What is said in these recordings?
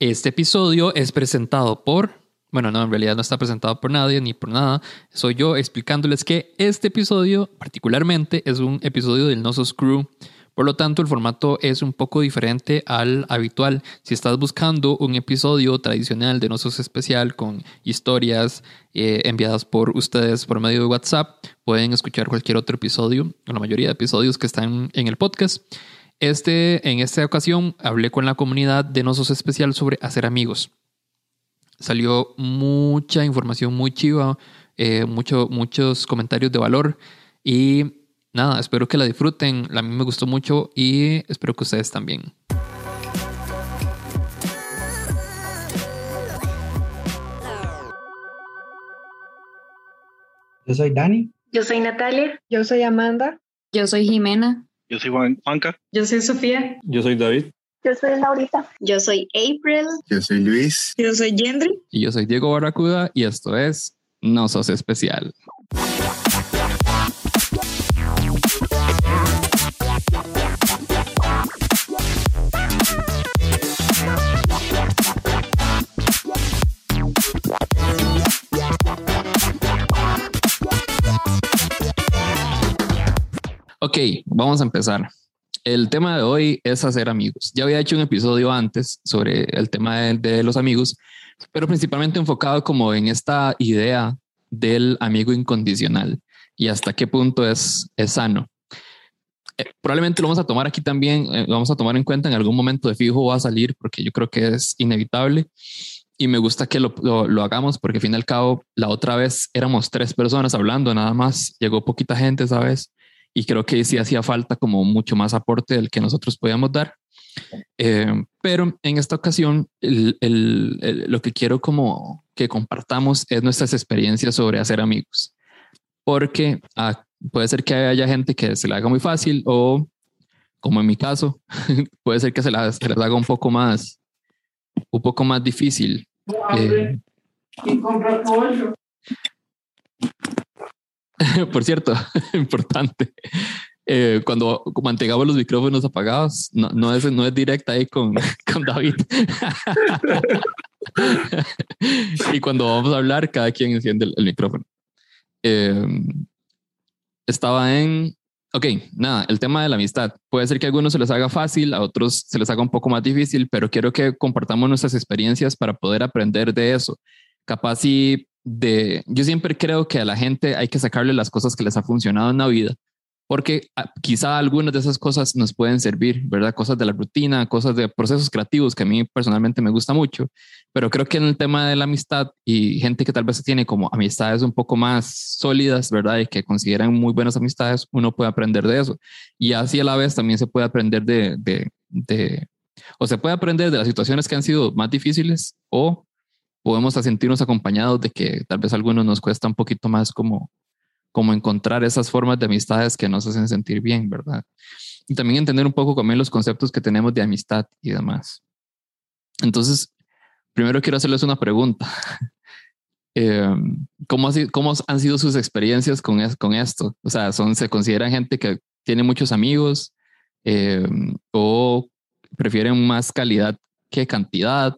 Este episodio es presentado por, bueno, no, en realidad no está presentado por nadie ni por nada. Soy yo explicándoles que este episodio particularmente es un episodio del Nosos Crew. Por lo tanto, el formato es un poco diferente al habitual. Si estás buscando un episodio tradicional de Nosos Especial con historias eh, enviadas por ustedes por medio de WhatsApp, pueden escuchar cualquier otro episodio, o la mayoría de episodios que están en el podcast. Este, en esta ocasión hablé con la comunidad de Nosos Especial sobre hacer amigos. Salió mucha información muy chiva, eh, mucho, muchos comentarios de valor y nada, espero que la disfruten. A mí me gustó mucho y espero que ustedes también. Yo soy Dani. Yo soy Natalia. Yo soy Amanda. Yo soy Jimena. Yo soy Juan, Juanca. Yo soy Sofía. Yo soy David. Yo soy Laurita. Yo soy April. Yo soy Luis. Yo soy Gendry. Y yo soy Diego Barracuda y esto es No Sos Especial. Ok, vamos a empezar. El tema de hoy es hacer amigos. Ya había hecho un episodio antes sobre el tema de, los amigos, pero principalmente enfocado como en esta idea del amigo incondicional y hasta qué punto es, es sano. Eh, probablemente lo vamos a tomar aquí también, eh, lo vamos a tomar en cuenta en algún momento de fijo va a salir porque yo creo que es inevitable y me gusta que lo, lo, lo, hagamos porque al fin y al cabo la otra vez éramos tres personas hablando nada más, llegó poquita gente esa vez y creo que sí hacía falta como mucho más aporte del que nosotros podíamos dar. Eh, pero en esta ocasión el, el, el, lo que quiero como que compartamos es nuestras experiencias sobre hacer amigos, porque ah, puede ser que haya gente que se le haga muy fácil o como en mi caso, puede ser que se, la, se les haga un poco más, un poco más difícil. Eh, por cierto, importante. Eh, cuando mantengamos los micrófonos apagados, no, no, es, no es directa ahí con, con David. y cuando vamos a hablar, cada quien enciende el, el micrófono. Eh, estaba en. Ok, nada, el tema de la amistad. Puede ser que a algunos se les haga fácil, a otros se les haga un poco más difícil, pero quiero que compartamos nuestras experiencias para poder aprender de eso. Capaz si de, yo siempre creo que a la gente hay que sacarle las cosas que les ha funcionado en la vida, porque quizá algunas de esas cosas nos pueden servir, ¿verdad? Cosas de la rutina, cosas de procesos creativos que a mí personalmente me gusta mucho, pero creo que en el tema de la amistad y gente que tal vez tiene como amistades un poco más sólidas, ¿verdad? Y que consideran muy buenas amistades, uno puede aprender de eso. Y así a la vez también se puede aprender de, de, de o se puede aprender de las situaciones que han sido más difíciles o podemos sentirnos acompañados de que tal vez a algunos nos cuesta un poquito más como, como encontrar esas formas de amistades que nos hacen sentir bien, ¿verdad? Y también entender un poco también los conceptos que tenemos de amistad y demás. Entonces, primero quiero hacerles una pregunta. eh, ¿cómo, ¿Cómo han sido sus experiencias con, es, con esto? O sea, son, ¿se consideran gente que tiene muchos amigos eh, o prefieren más calidad que cantidad?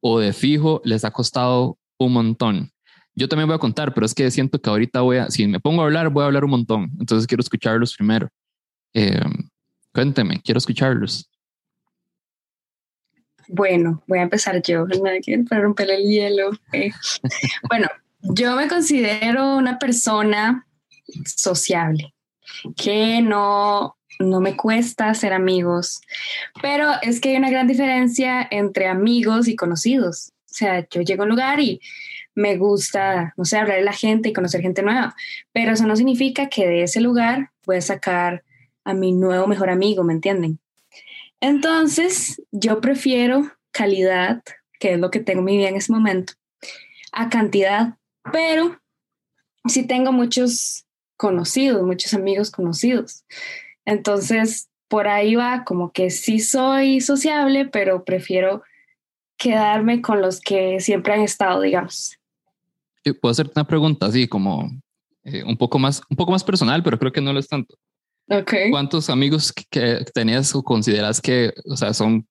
O de fijo les ha costado un montón. Yo también voy a contar, pero es que siento que ahorita voy a, si me pongo a hablar, voy a hablar un montón. Entonces quiero escucharlos primero. Eh, cuénteme, quiero escucharlos. Bueno, voy a empezar yo, para romper el hielo. Eh. bueno, yo me considero una persona sociable, que no, no me cuesta hacer amigos, pero es que hay una gran diferencia entre amigos y conocidos. O sea, yo llego a un lugar y me gusta, no sé, hablar de la gente y conocer gente nueva, pero eso no significa que de ese lugar voy a sacar a mi nuevo mejor amigo, ¿me entienden? Entonces, yo prefiero calidad, que es lo que tengo en mi vida en ese momento, a cantidad, pero sí tengo muchos conocidos, muchos amigos conocidos. Entonces, por ahí va, como que sí soy sociable, pero prefiero quedarme con los que siempre han estado, digamos. Puedo hacerte una pregunta así como eh, un, poco más, un poco más personal, pero creo que no lo es tanto. Okay. ¿Cuántos amigos que tenías o consideras que, o sea, son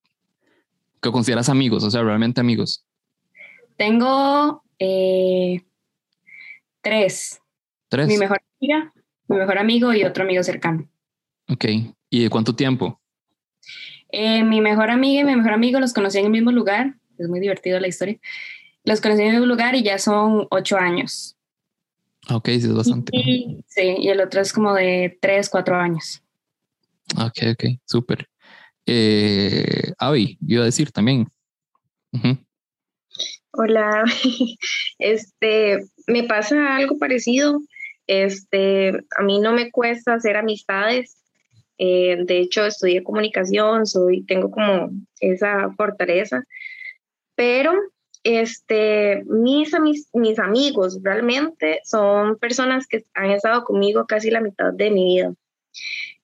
que consideras amigos, o sea, realmente amigos. Tengo eh, tres. Tres. Mi mejor amiga, mi mejor amigo y otro amigo cercano. Ok. ¿Y de cuánto tiempo? Eh, mi mejor amiga y mi mejor amigo los conocí en el mismo lugar. Es muy divertido la historia. Los conocí en el mismo lugar y ya son ocho años. Ok, sí, es bastante. Y, sí, y el otro es como de tres, cuatro años. Ok, ok, súper. Eh, Avi, yo iba a decir también. Ujú. Hola, este, me pasa algo parecido. Este, a mí no me cuesta hacer amistades. Eh, de hecho, estudié comunicación, soy, tengo como esa fortaleza. Pero, este, mis, amis- mis amigos realmente son personas que han estado conmigo casi la mitad de mi vida.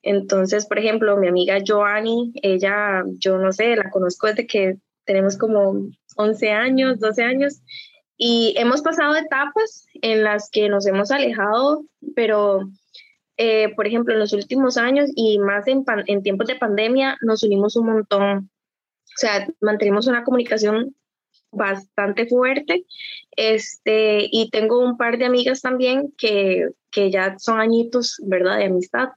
Entonces, por ejemplo, mi amiga Joanny, ella, yo no sé, la conozco desde que tenemos como 11 años, 12 años, y hemos pasado etapas en las que nos hemos alejado, pero, eh, por ejemplo, en los últimos años y más en, pan- en tiempos de pandemia, nos unimos un montón. O sea, mantenemos una comunicación bastante fuerte. Este, y tengo un par de amigas también que, que ya son añitos, ¿verdad?, de amistad.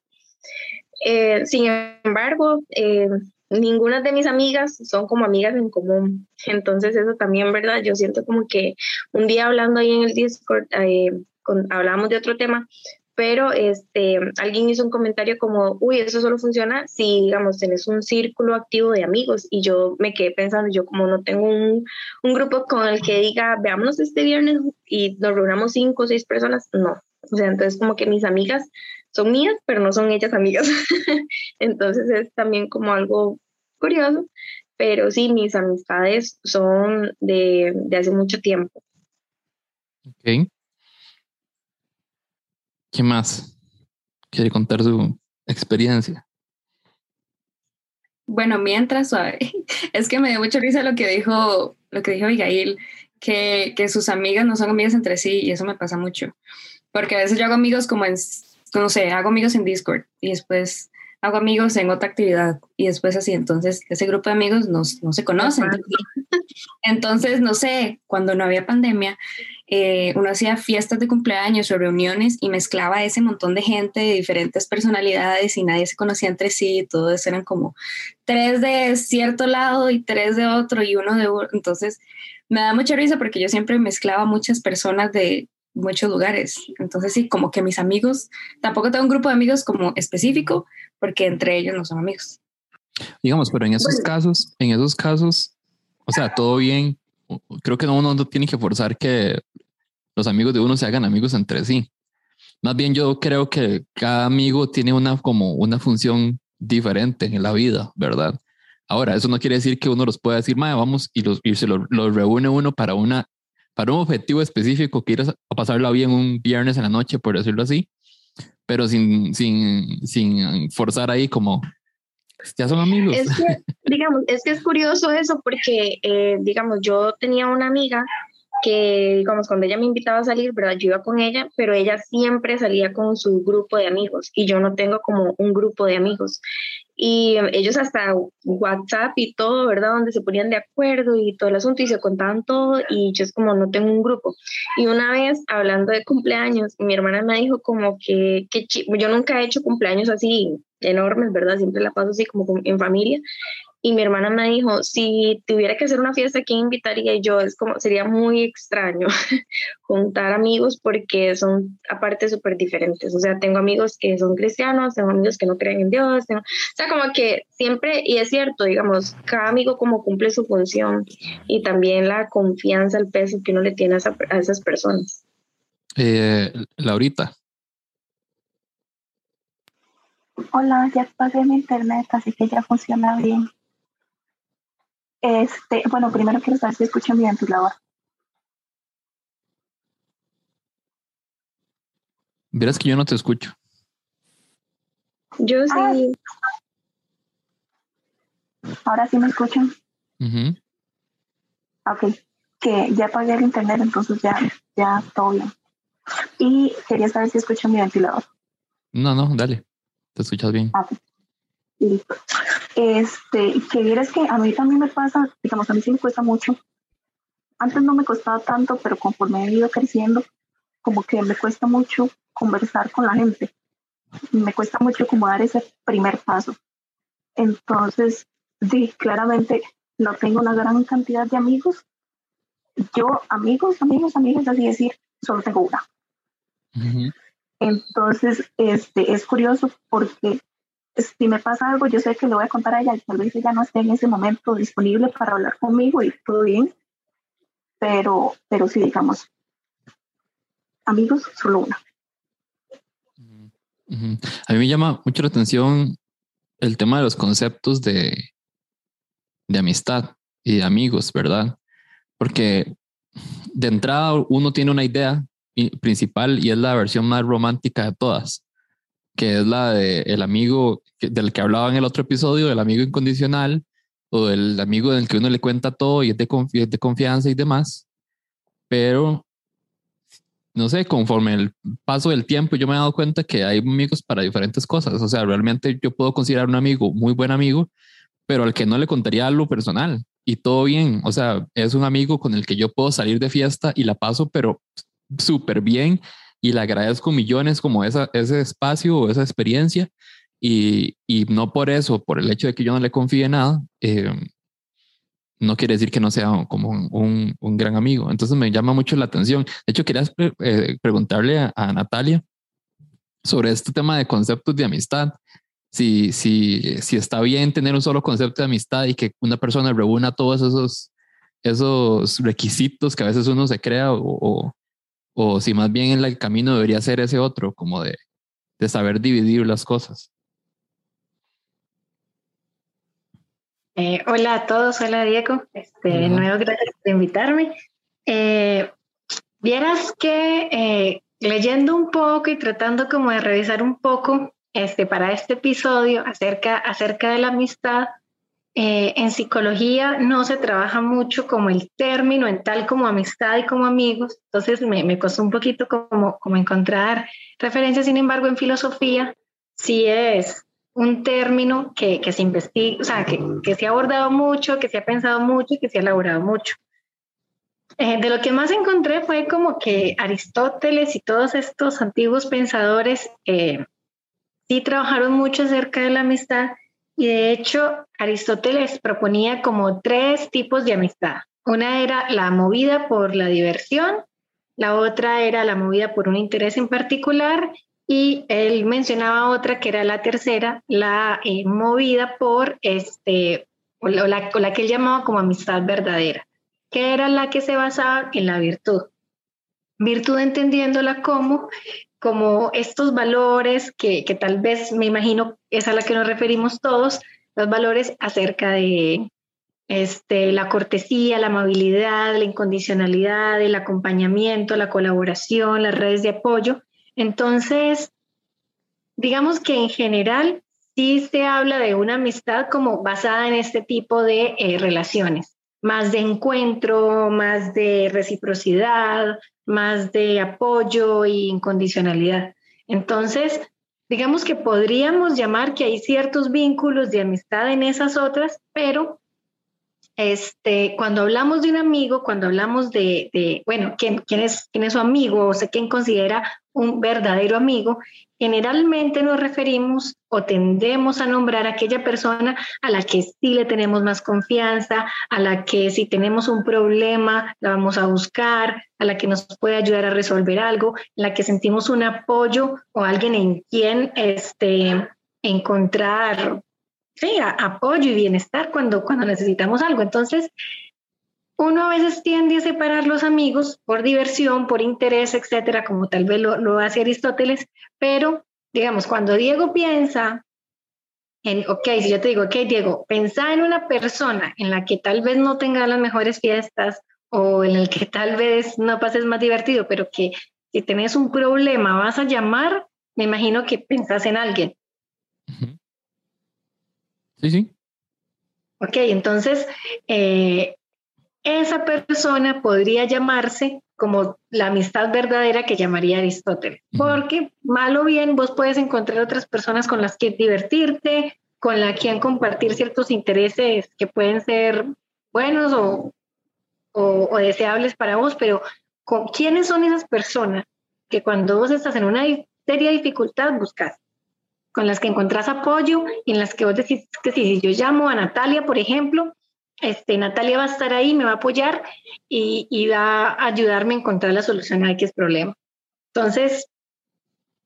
Eh, sin embargo, eh, ninguna de mis amigas son como amigas en común. Entonces eso también, ¿verdad? Yo siento como que un día hablando ahí en el Discord, eh, con, hablábamos de otro tema, pero este, alguien hizo un comentario como, uy, eso solo funciona si, digamos, tenés un círculo activo de amigos. Y yo me quedé pensando, yo como no tengo un, un grupo con el que diga, veámonos este viernes y nos reunamos cinco o seis personas, no. O sea, entonces como que mis amigas son mías, pero no son ellas amigas. entonces es también como algo curioso, pero sí, mis amistades son de, de hace mucho tiempo. Ok. ¿Qué más? ¿Quiere contar su experiencia? Bueno, mientras suave, es que me dio mucha risa lo que dijo, lo que dijo Abigail, que, que sus amigas no son amigas entre sí, y eso me pasa mucho. Porque a veces yo hago amigos como en, no sé, hago amigos en Discord y después hago amigos en otra actividad y después así, entonces ese grupo de amigos no, no se conocen. Entonces, no sé, cuando no había pandemia, eh, uno hacía fiestas de cumpleaños o reuniones y mezclaba ese montón de gente de diferentes personalidades y nadie se conocía entre sí, y todos eran como tres de cierto lado y tres de otro y uno de uno. Entonces, me da mucha risa porque yo siempre mezclaba muchas personas de muchos lugares. Entonces, sí, como que mis amigos, tampoco tengo un grupo de amigos como específico porque entre ellos no son amigos. Digamos, pero en esos Bueno. casos, en esos casos, o sea, todo bien. Creo que no, uno no tiene que forzar que los amigos de uno se hagan amigos entre sí. Más bien yo creo que cada amigo tiene una como una función diferente en la vida, ¿verdad? Ahora, eso no quiere decir que uno los pueda decir, "Mae, vamos y, los, y se los, los reúne uno para una para un objetivo específico, que ir a pasarla bien un viernes en la noche, por decirlo así, pero sin, sin, sin forzar ahí como, ya son amigos. Es que, digamos, es que es curioso eso porque, eh, digamos, yo tenía una amiga que, digamos, cuando ella me invitaba a salir, ¿verdad? Yo iba con ella, pero ella siempre salía con su grupo de amigos y yo no tengo como un grupo de amigos. Y ellos hasta WhatsApp y todo, ¿verdad? Donde se ponían de acuerdo y todo el asunto y se contaban todo y yo es como no tengo un grupo. Y una vez, hablando de cumpleaños, mi hermana me dijo como que, que yo nunca he hecho cumpleaños así enormes, ¿verdad? Siempre la paso así como en familia. Y mi hermana me dijo, si tuviera que hacer una fiesta, ¿quién invitaría? Y yo, es como, sería muy extraño juntar amigos porque son aparte súper diferentes. O sea, tengo amigos que son cristianos, tengo amigos que no creen en Dios. tengo- o sea, como que siempre, y es cierto, digamos, cada amigo como cumple su función y también la confianza, el peso que uno le tiene a, esa- a esas personas. Eh, Laurita, Hola, ya pagué mi internet, así que ya funciona bien. Este, bueno, primero quiero saber si escuchan mi ventilador. verás que yo no te escucho. Yo Ah. sí, Ahora sí me escuchan. Ujú. Ok, que ya pagué el internet, entonces ya, ya todo bien. Y quería saber si escuchan mi ventilador. No, no, dale, te escuchas bien. Ah. Este, que vieras que a mí también me pasa, digamos, a mí sí me cuesta mucho. Antes no me costaba tanto, pero conforme he ido creciendo, como que me cuesta mucho conversar con la gente. Me cuesta mucho como dar ese primer paso. Entonces, sí, claramente no tengo una gran cantidad de amigos. Yo, amigos, amigos, amigos, así decir, solo tengo una. Entonces, este, es curioso porque si me pasa algo, yo sé que le voy a contar a ella y tal vez ella no esté en ese momento disponible para hablar conmigo y todo bien, pero, pero sí, digamos, amigos, solo una. A mí me llama mucho la atención el tema de los conceptos de, de amistad y de amigos, ¿verdad? Porque de entrada uno tiene una idea principal y es la versión más romántica de todas, que es la de el amigo del que hablaba en el otro episodio, del amigo incondicional o del amigo del que uno le cuenta todo y es de, de confianza y demás. Pero, no sé, conforme el paso del tiempo yo me he dado cuenta que hay amigos para diferentes cosas. O sea, realmente yo puedo considerar un amigo muy buen amigo, pero al que no le contaría algo personal y todo bien. O sea, es un amigo con el que yo puedo salir de fiesta y la paso, pero súper bien y le agradezco millones como esa, ese espacio o esa experiencia y, y, no por eso, por el hecho de que yo no le confíe nada, eh, no quiere decir que no sea como un, un, gran amigo. Entonces me llama mucho la atención. De hecho, quería eh, preguntarle a, a, Natalia sobre este tema de conceptos de amistad. Si, si, si está bien tener un solo concepto de amistad y que una persona reúna todos esos, esos requisitos que a veces uno se crea o, o si más bien el camino debería ser ese otro, como de, de saber dividir las cosas. Eh, hola a todos, hola Diego, este, nuevo gracias por invitarme. Eh, vieras que eh, leyendo un poco y tratando como de revisar un poco este, para este episodio acerca, acerca de la amistad, eh, en psicología no se trabaja mucho como el término en tal como amistad y como amigos, entonces me, me costó un poquito como, como encontrar referencias, sin embargo en filosofía sí es un término que, que se investiga, o sea, que, que, se ha abordado mucho, que se ha pensado mucho y que se ha elaborado mucho. Eh, de lo que más encontré fue como que Aristóteles y todos estos antiguos pensadores eh, sí trabajaron mucho acerca de la amistad y de hecho, Aristóteles proponía como tres tipos de amistad. Una era la movida por la diversión, la otra era la movida por un interés en particular y él mencionaba otra que era la tercera, la eh, movida por este, o la, la, que él llamaba como amistad verdadera, que era la que se basaba en la virtud. Virtud entendiéndola como como estos valores que, tal vez me imagino es a la que nos referimos todos, los valores acerca de este, la cortesía, la amabilidad, la incondicionalidad, el acompañamiento, la colaboración, las redes de apoyo. Entonces, digamos que en general sí se habla de una amistad como basada en este tipo de eh, relaciones, más de encuentro, más de reciprocidad, más de apoyo y incondicionalidad. Entonces, digamos que podríamos llamar que hay ciertos vínculos de amistad en esas otras, pero este, cuando hablamos de un amigo, cuando hablamos de, bueno, ¿quién, es, quién es su amigo o sé quién considera un verdadero amigo, generalmente nos referimos o tendemos a nombrar a aquella persona a la que sí le tenemos más confianza, a la que si tenemos un problema la vamos a buscar, a la que nos puede ayudar a resolver algo, en la que sentimos un apoyo o alguien en quien este, encontrar sí, apoyo y bienestar cuando, cuando necesitamos algo. Entonces, uno a veces tiende a separar los amigos por diversión, por interés, etcétera, como tal vez lo, hace Aristóteles, pero digamos, cuando Diego piensa en, ok, si yo te digo, ok, Diego, pensá en una persona en la que tal vez no tenga las mejores fiestas o en el que tal vez no pases más divertido, pero que si tenés un problema vas a llamar, me imagino que pensás en alguien. Sí, sí. Ok, entonces, eh, esa persona podría llamarse como la amistad verdadera que llamaría Aristóteles, porque mal o bien vos puedes encontrar otras personas con las que divertirte, con la quien compartir ciertos intereses que pueden ser buenos o, o, deseables para vos, pero ¿con quiénes son esas personas que cuando vos estás en una seria dificultad buscas? Con las que encontrás apoyo y en las que vos decís que si yo llamo a Natalia, por ejemplo, este, Natalia va a estar ahí, me va a apoyar y, y va a ayudarme a encontrar la solución a X problema. Entonces,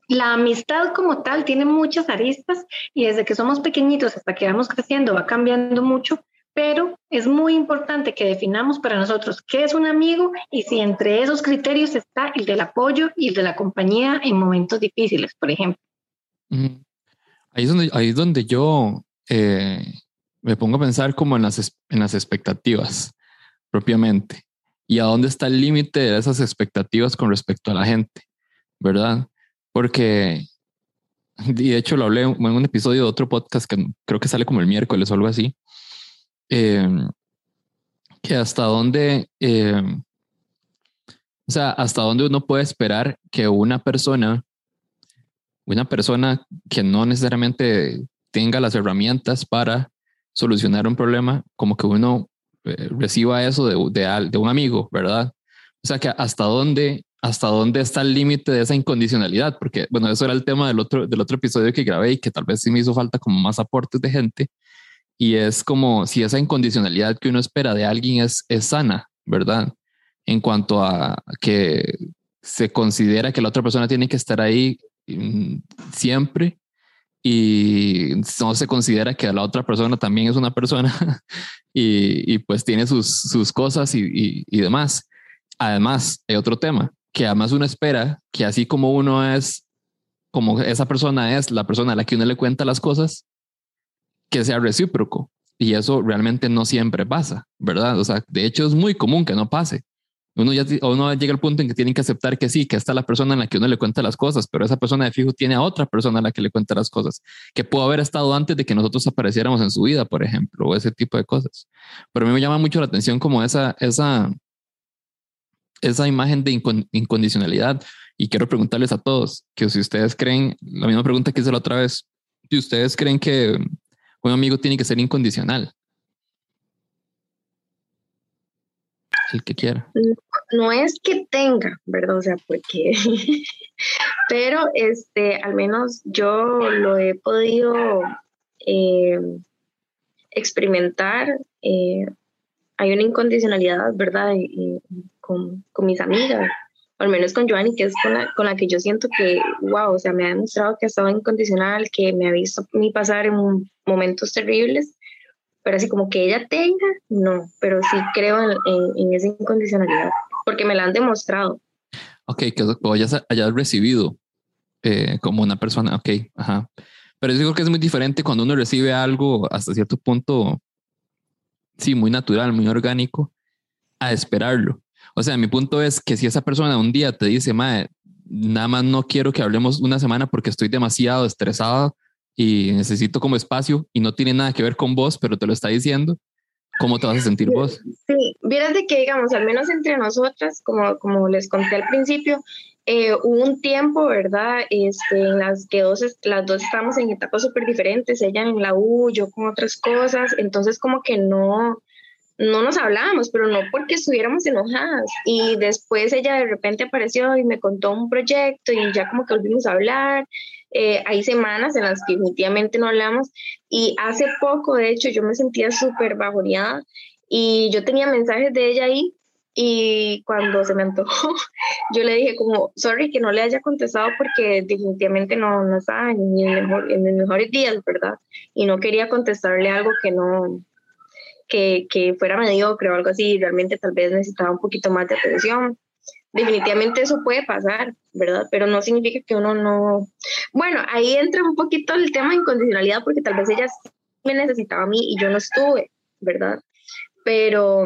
la amistad como tal tiene muchas aristas y desde que somos pequeñitos hasta que vamos creciendo va cambiando mucho, pero es muy importante que definamos para nosotros qué es un amigo y si entre esos criterios está el del apoyo y el de la compañía en momentos difíciles, por ejemplo. Ahí es donde, ahí es donde yo eh, me pongo a pensar como en las, en las expectativas propiamente y a dónde está el límite de esas expectativas con respecto a la gente, ¿verdad? Porque, y de hecho lo hablé en un episodio de otro podcast que creo que sale como el miércoles o algo así, em, que hasta dónde, em, o sea, hasta dónde uno puede esperar que una persona, una persona que no necesariamente tenga las herramientas para solucionar un problema, como que uno eh, reciba eso de, de, de, un amigo, ¿verdad? O sea, que hasta dónde hasta dónde está el límite de esa incondicionalidad, porque bueno, eso era el tema del otro, del otro episodio que grabé y que tal vez sí me hizo falta como más aportes de gente, y es como si esa incondicionalidad que uno espera de alguien es, es sana, ¿verdad? En cuanto a que se considera que la otra persona tiene que estar ahí siempre y no se considera que la otra persona también es una persona y, y, pues tiene sus, sus cosas y, y, y demás. Además, hay otro tema, que además uno espera que así como uno es, como esa persona es la persona a la que uno le cuenta las cosas, que sea recíproco. Y eso realmente no siempre pasa, ¿verdad? O sea, de hecho es muy común que no pase. Uno ya uno llega al punto en que tienen que aceptar que sí, que está la persona en la que uno le cuenta las cosas, pero esa persona de fijo tiene a otra persona a la que le cuenta las cosas, que pudo haber estado antes de que nosotros apareciéramos en su vida, por ejemplo, o ese tipo de cosas. Pero a mí me llama mucho la atención como esa, esa, esa imagen de incondicionalidad. Y quiero preguntarles a todos que si ustedes creen, la misma pregunta que hice la otra vez, si ustedes creen que un amigo tiene que ser incondicional. El que quiera. No, es que tenga, ¿verdad? O sea, porque, pero este, al menos yo lo he podido eh, experimentar. Eh, hay una incondicionalidad, ¿verdad? con, con, mis amigas, al menos con Joanny, que es con la, con la, que yo siento que, wow, o sea, me ha demostrado que ha estado incondicional, que me ha visto mi pasar en momentos terribles, pero así como que ella tenga, no, pero sí creo en, en, esa incondicionalidad, porque me la han demostrado. Ok, que hayas, hayas recibido eh, como una persona, ok, ajá. Pero yo creo que es muy diferente cuando uno recibe algo hasta cierto punto, sí, muy natural, muy orgánico, a esperarlo. O sea, mi punto es que si esa persona un día te dice, madre, nada más no quiero que hablemos una semana porque estoy demasiado estresado y necesito como espacio y no tiene nada que ver con vos, pero te lo está diciendo, ¿cómo te vas a sentir vos? Sí, vieras de que, digamos, al menos entre nosotras, como, como les conté al principio, eh, hubo un tiempo, ¿verdad? Este, en las que dos, las dos estamos en etapas súper diferentes, ella en la U, yo con otras cosas, entonces como que no, no nos hablábamos, pero no porque estuviéramos enojadas. Y después ella de repente apareció y me contó un proyecto y ya como que volvimos a hablar. Eh, hay semanas en las que definitivamente no hablamos y hace poco, de hecho, yo me sentía súper bajoneada y yo tenía mensajes de ella ahí y cuando se me antojó, yo le dije como, sorry que no le haya contestado porque definitivamente no, no estaba en, el mejor, en mis mejores días, ¿verdad? Y no quería contestarle algo que no, que, que fuera mediocre o algo así, realmente tal vez necesitaba un poquito más de atención. Definitivamente eso puede pasar, ¿verdad? Pero no significa que uno no... Bueno, ahí entra un poquito el tema de incondicionalidad porque tal vez ella me necesitaba a mí y yo no estuve, ¿verdad? Pero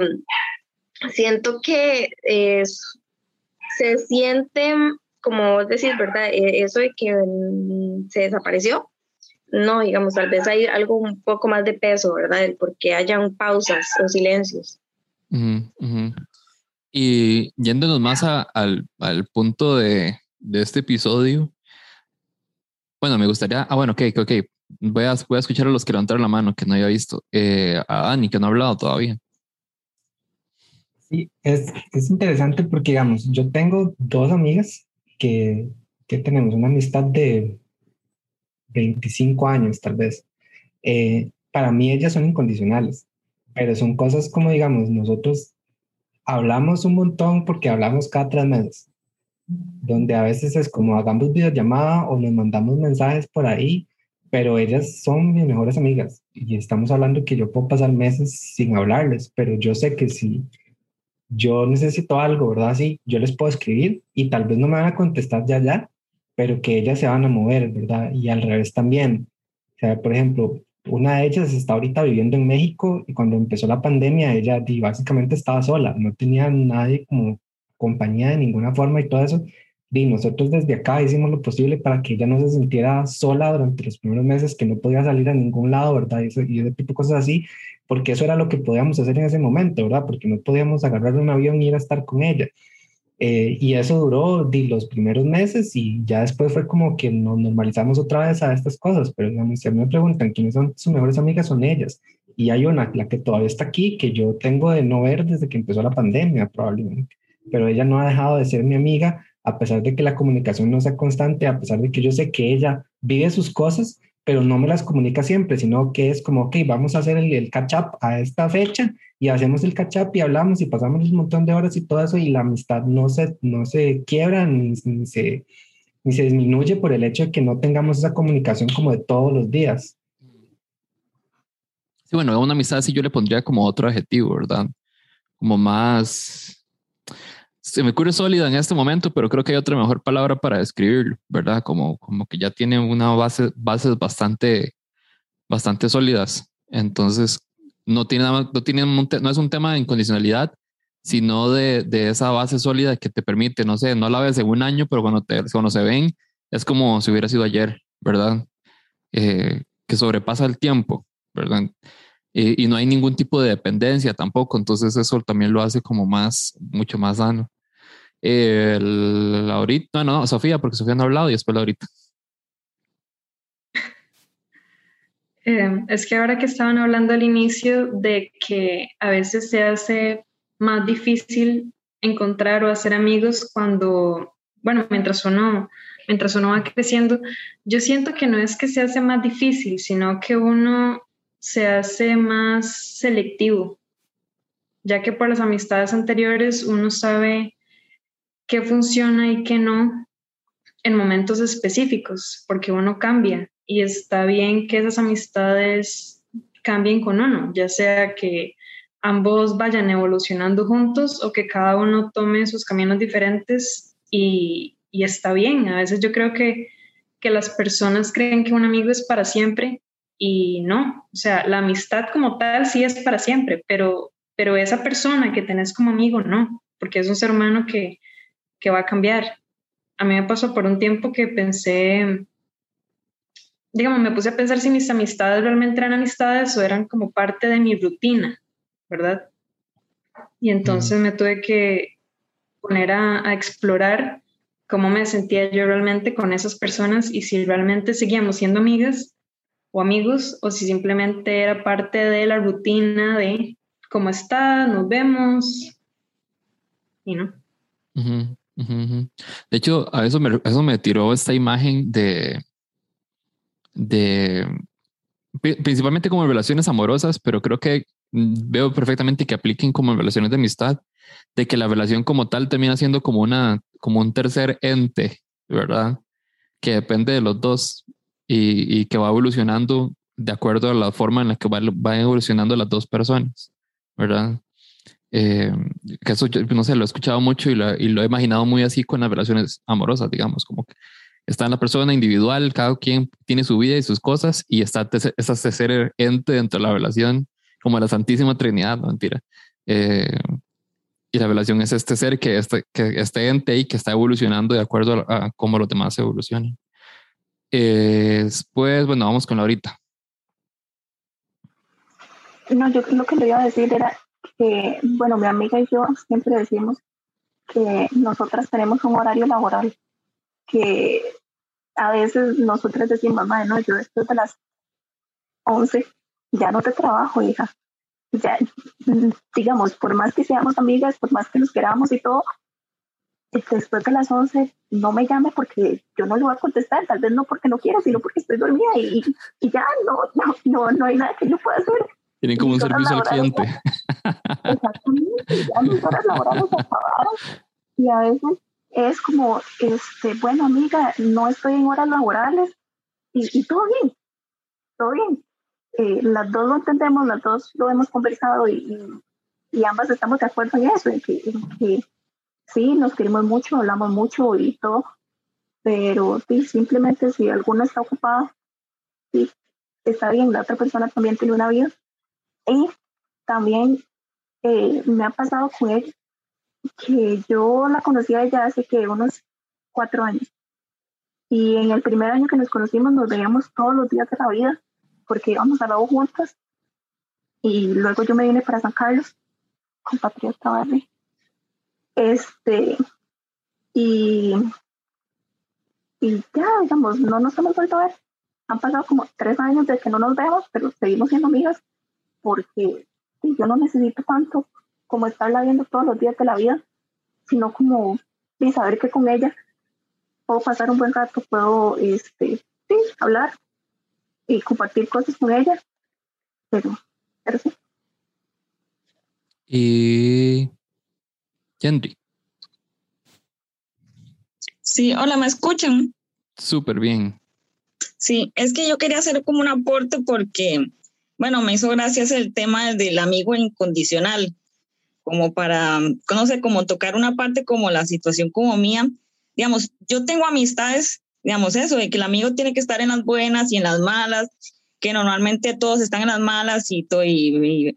siento que es, se siente, como vos decís, ¿verdad? E, eso de que se desapareció, no, digamos, tal vez hay algo un poco más de peso, ¿verdad? El por hayan pausas o silencios. Y yéndonos más al, al, punto de, de, este episodio, bueno, me gustaría, ah, bueno, ok, ok, voy a, voy a escuchar a los que levantaron la mano, que no había visto. Eh, a Dani, que no ha hablado todavía. Sí, es, es interesante porque, digamos, yo tengo dos amigas que, que tenemos una amistad de 25 años, tal vez. Eh, para mí ellas son incondicionales, pero son cosas como, digamos, nosotros hablamos un montón porque hablamos cada tres meses, donde a veces es como hagamos videollamada o nos mandamos mensajes por ahí, pero ellas son mis mejores amigas y estamos hablando que yo puedo pasar meses sin hablarles, pero yo sé que si yo necesito algo, ¿verdad? Sí, yo les puedo escribir y tal vez no me van a contestar ya ya, pero que ellas se van a mover, ¿verdad? Y al revés también. O sea, por ejemplo, una de ellas está ahorita viviendo en México y cuando empezó la pandemia ella básicamente estaba sola, no tenía nadie como compañía de ninguna forma y todo eso. Y nosotros desde acá hicimos lo posible para que ella no se sintiera sola durante los primeros meses, que no podía salir a ningún lado, ¿verdad? Y, y ese tipo de cosas así, porque eso era lo que podíamos hacer en ese momento, ¿verdad? Porque no podíamos agarrar un avión y ir a estar con ella. Eh, y eso duró di, los primeros meses y ya después fue como que nos normalizamos otra vez a estas cosas. Pero digamos, si a mí me preguntan quiénes son sus mejores amigas, son ellas. Y hay una, la que todavía está aquí, que yo tengo de no ver desde que empezó la pandemia, probablemente. Pero ella no ha dejado de ser mi amiga, a pesar de que la comunicación no sea constante, a pesar de que yo sé que ella vive sus cosas, pero no me las comunica siempre, sino que es como, ok, vamos a hacer el, el catch up a esta fecha y hacemos el catch up y hablamos y pasamos un montón de horas y todo eso y la amistad no se, no se quiebra ni, se, ni se disminuye por el hecho de que no tengamos esa comunicación como de todos los días. Sí, bueno, una amistad sí yo le pondría como otro adjetivo, ¿verdad? Como más... Se me ocurre sólida en este momento, pero creo que hay otra mejor palabra para describirlo, ¿verdad? Como, como que ya tiene una base, bases bastante, bastante sólidas. Entonces, no tiene nada, no tiene no es un tema de incondicionalidad, sino de, de, esa base sólida que te permite, no sé, no la ves en un año, pero cuando, te, cuando se ven es como si hubiera sido ayer, ¿verdad? Eh, que sobrepasa el tiempo, ¿verdad? Y no hay ningún tipo de dependencia tampoco, entonces eso también lo hace como más, mucho más sano. El, ahorita, no, no, Sofía, porque Sofía no ha hablado y después la ahorita. Eh, es que ahora que estaban hablando al inicio de que a veces se hace más difícil encontrar o hacer amigos cuando, bueno, mientras uno, mientras uno va creciendo, yo siento que no es que se hace más difícil, sino que uno se hace más selectivo, ya que por las amistades anteriores uno sabe qué funciona y qué no en momentos específicos, porque uno cambia y está bien que esas amistades cambien con uno, ya sea que ambos vayan evolucionando juntos o que cada uno tome sus caminos diferentes y, está bien. A veces yo creo que, que las personas creen que un amigo es para siempre y no, o sea, la amistad como tal sí es para siempre, pero, pero esa persona que tenés como amigo no, porque es un ser humano que, que va a cambiar. A mí me pasó por un tiempo que pensé, digamos, me puse a pensar si mis amistades realmente eran amistades o eran como parte de mi rutina, ¿verdad? Y entonces me tuve que poner a, a, explorar cómo me sentía yo realmente con esas personas y si realmente seguíamos siendo amigas o amigos o si simplemente era parte de la rutina de cómo está, nos vemos y no. De hecho, a eso me, eso me tiró esta imagen de, de, principalmente como relaciones amorosas, pero creo que veo perfectamente que apliquen como relaciones de amistad, de que la relación como tal termina siendo como una, como un tercer ente, ¿verdad? Que depende de los dos y, y que va evolucionando de acuerdo a la forma en la que van evolucionando las dos personas, ¿verdad? Eh, que eso no sé, lo he escuchado mucho y lo, y lo, he imaginado muy así con las relaciones amorosas, digamos, como que está en la persona individual, cada quien tiene su vida y sus cosas y está ese ser ente dentro de la relación, como la Santísima Trinidad, no mentira. Eh, y la relación es este ser que este, que este ente y que está evolucionando de acuerdo a, a cómo los demás evolucionan. Eh, después, bueno, vamos con la ahorita. No, yo lo que le iba a decir era que, bueno, mi amiga y yo siempre decimos que nosotras tenemos un horario laboral, que a veces nosotras decimos, no, yo después de las 11, ya no te trabajo, hija. Ya, digamos, por más que seamos amigas, por más que nos queramos y todo, después de las 11 no me llame porque yo no le voy a contestar, tal vez no porque no quiera, sino porque estoy dormida y, y ya no, no, no, no hay nada que yo pueda hacer. Tienen como un servicio al cliente. exactamente, ya mis horas laborales acabaron y a veces es como, este, bueno, amiga, no estoy en horas laborales y, y todo bien, todo bien. Eh, las dos lo entendemos, las dos lo hemos conversado y, y, ambas estamos de acuerdo en eso, en que, en que sí, nos queremos mucho, hablamos mucho y todo, pero sí, simplemente si alguna está ocupada, sí, está bien, la otra persona también tiene una vida. Y también eh, me ha pasado con él que yo la conocía ya hace que unos cuatro años. Y en el primer año que nos conocimos nos veíamos todos los días de la vida porque íbamos a la juntas. Y luego yo me vine para San Carlos, compatriota Barry. Este, y, y ya, digamos, no nos hemos vuelto a ver. Han pasado como tres años de que no nos vemos, pero seguimos siendo amigas porque yo no necesito tanto como estarla viendo todos los días de la vida, sino como saber que con ella puedo pasar un buen rato, puedo este, sí, hablar y compartir cosas con ella, pero, pero sí. Y Henry. Sí, hola, ¿me escuchan? Súper bien. Sí, es que yo quería hacer como un aporte porque, bueno, me hizo gracias el tema del amigo incondicional, como para, no sé, como tocar una parte como la situación como mía. Digamos, yo tengo amistades, digamos eso, de que el amigo tiene que estar en las buenas y en las malas, que normalmente todos están en las malas y,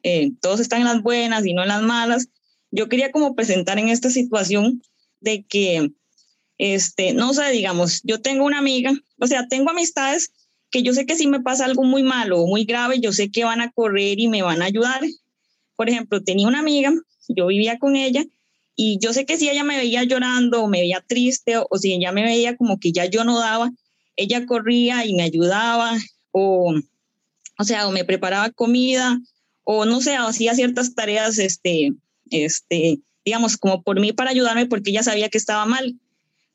eh, todos están en las buenas y no en las malas yo quería como presentar en esta situación de que, este, no sé, digamos, yo tengo una amiga, o sea, tengo amistades que yo sé que si me pasa algo muy malo o muy grave, yo sé que van a correr y me van a ayudar. Por ejemplo, tenía una amiga, yo vivía con ella y yo sé que si ella me veía llorando o me veía triste o, si ella me veía como que ya yo no daba, ella corría y me ayudaba o, o sea, o me preparaba comida o no sé, hacía ciertas tareas, este, este, digamos, como por mí para ayudarme porque ella sabía que estaba mal.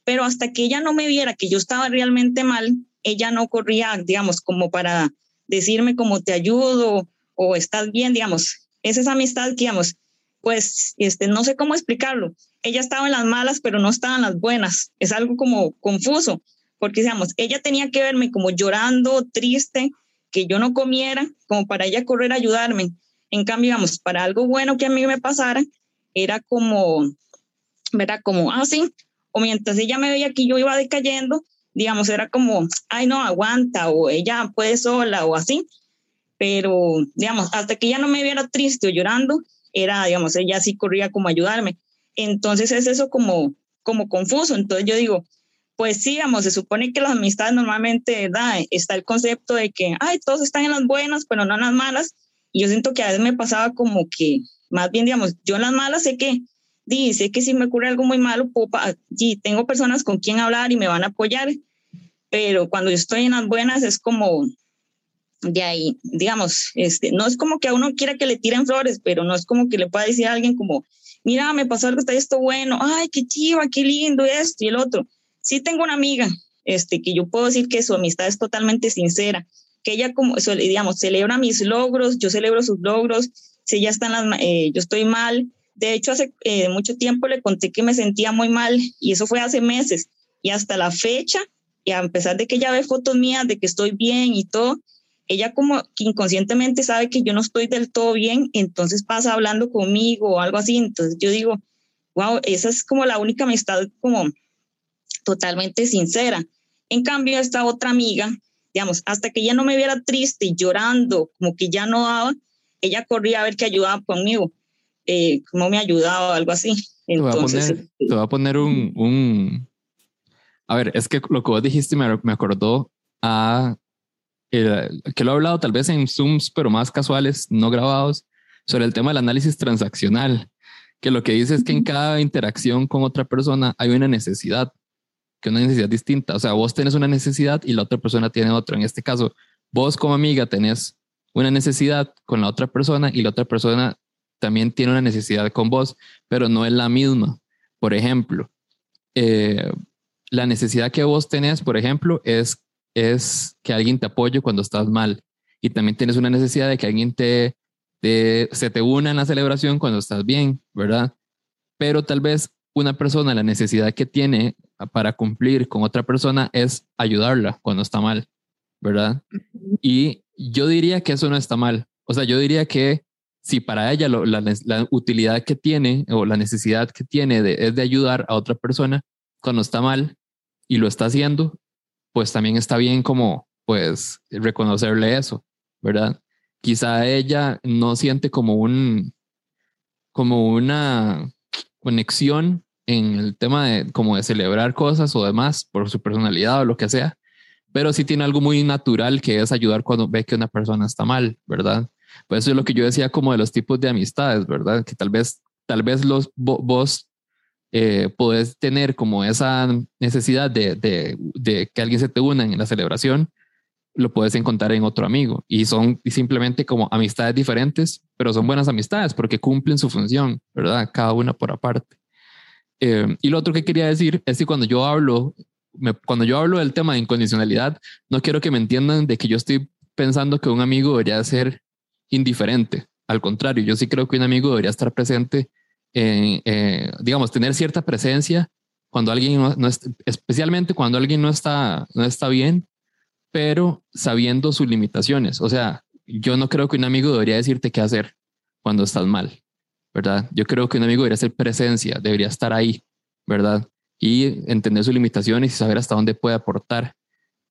Pero hasta que ella no me viera que yo estaba realmente mal, ella no corría, digamos, como para decirme cómo te ayudo o estás bien, digamos. Es esa amistad que, digamos, pues, este, no sé cómo explicarlo. Ella estaba en las malas, pero no estaba en las buenas. Es algo como confuso, porque, digamos, ella tenía que verme como llorando, triste, que yo no comiera, como para ella correr a ayudarme. En cambio, digamos, para algo bueno que a mí me pasara, era como, ¿verdad? Como, ah, sí, o mientras ella me veía que yo iba decayendo, digamos, era como, ay, no, aguanta, o ella puede sola, o así. Pero, digamos, hasta que ella no me viera triste o llorando, era, digamos, ella sí corría como a ayudarme. Entonces es eso como, como confuso. Entonces yo digo, pues sí, digamos, se supone que las amistades normalmente, ¿verdad? Está el concepto de que, ay, todos están en las buenas, pero no en las malas. Yo siento que a veces me pasaba como que, más bien, digamos, yo en las malas sé que, dice que si me ocurre algo muy malo, y tengo personas con quien hablar y me van a apoyar, pero cuando yo estoy en las buenas es como, de ahí, digamos, este, no es como que a uno quiera que le tiren flores, pero no es como que le pueda decir a alguien como, mira, me pasó algo, está esto bueno, ay, qué chiva, qué lindo esto y el otro. Sí tengo una amiga, este, que yo puedo decir que su amistad es totalmente sincera que ella como, digamos, celebra mis logros, yo celebro sus logros, si ella está en las, eh, yo estoy mal. De hecho, hace eh, mucho tiempo le conté que me sentía muy mal y eso fue hace meses. Y hasta la fecha, y a pesar de que ella ve fotos mías de que estoy bien y todo, ella como que inconscientemente sabe que yo no estoy del todo bien, entonces pasa hablando conmigo o algo así. Entonces yo digo, wow, esa es como la única amistad como totalmente sincera. En cambio, esta otra amiga digamos, hasta que ella no me viera triste y llorando, como que ya no daba, ella corría a ver que ayudaba conmigo, eh, cómo me ayudaba, algo así. Entonces, te voy a poner, un, un, A ver, es que lo que vos dijiste me, me acordó a... que lo he hablado tal vez en Zooms, pero más casuales, no grabados, sobre el tema del análisis transaccional, que lo que dice es que en cada interacción con otra persona hay una necesidad que una necesidad distinta. O sea, vos tenés una necesidad y la otra persona tiene otra. En este caso, vos como amiga tenés una necesidad con la otra persona y la otra persona también tiene una necesidad con vos, pero no es la misma. Por ejemplo, eh, la necesidad que vos tenés, por ejemplo, es, es que alguien te apoye cuando estás mal. Y también tienes una necesidad de que alguien te, se te una en la celebración cuando estás bien, ¿verdad? Pero tal vez una persona, la necesidad que tiene para cumplir con otra persona es ayudarla cuando está mal, ¿verdad? Y yo diría que eso no está mal. O sea, yo diría que si para ella la, utilidad que tiene o la necesidad que tiene de, es de ayudar a otra persona cuando está mal y lo está haciendo, pues también está bien como pues reconocerle eso, ¿verdad? Quizá ella no siente como un como una conexión en el tema de como de celebrar cosas o demás por su personalidad o lo que sea, pero sí tiene algo muy natural que es ayudar cuando ve que una persona está mal, ¿verdad? Pues eso es lo que yo decía como de los tipos de amistades, ¿verdad? Que tal vez, tal vez los, vos eh, podés tener como esa necesidad de, de, que alguien se te una en la celebración, lo puedes encontrar en otro amigo y son simplemente como amistades diferentes, pero son buenas amistades porque cumplen su función, ¿verdad? Cada una por aparte. Eh, y lo otro que quería decir es que cuando yo hablo, cuando yo hablo del tema de incondicionalidad, no quiero que me entiendan de que yo estoy pensando que un amigo debería ser indiferente. Al contrario, yo sí creo que un amigo debería estar presente, eh, digamos, tener cierta presencia cuando alguien no, especialmente cuando alguien no está, no está bien, pero sabiendo sus limitaciones. O sea, yo no creo que un amigo debería decirte qué hacer cuando estás mal, ¿verdad? Yo creo que un amigo debería ser presencia, debería estar ahí, ¿verdad? Y entender sus limitaciones y saber hasta dónde puede aportar.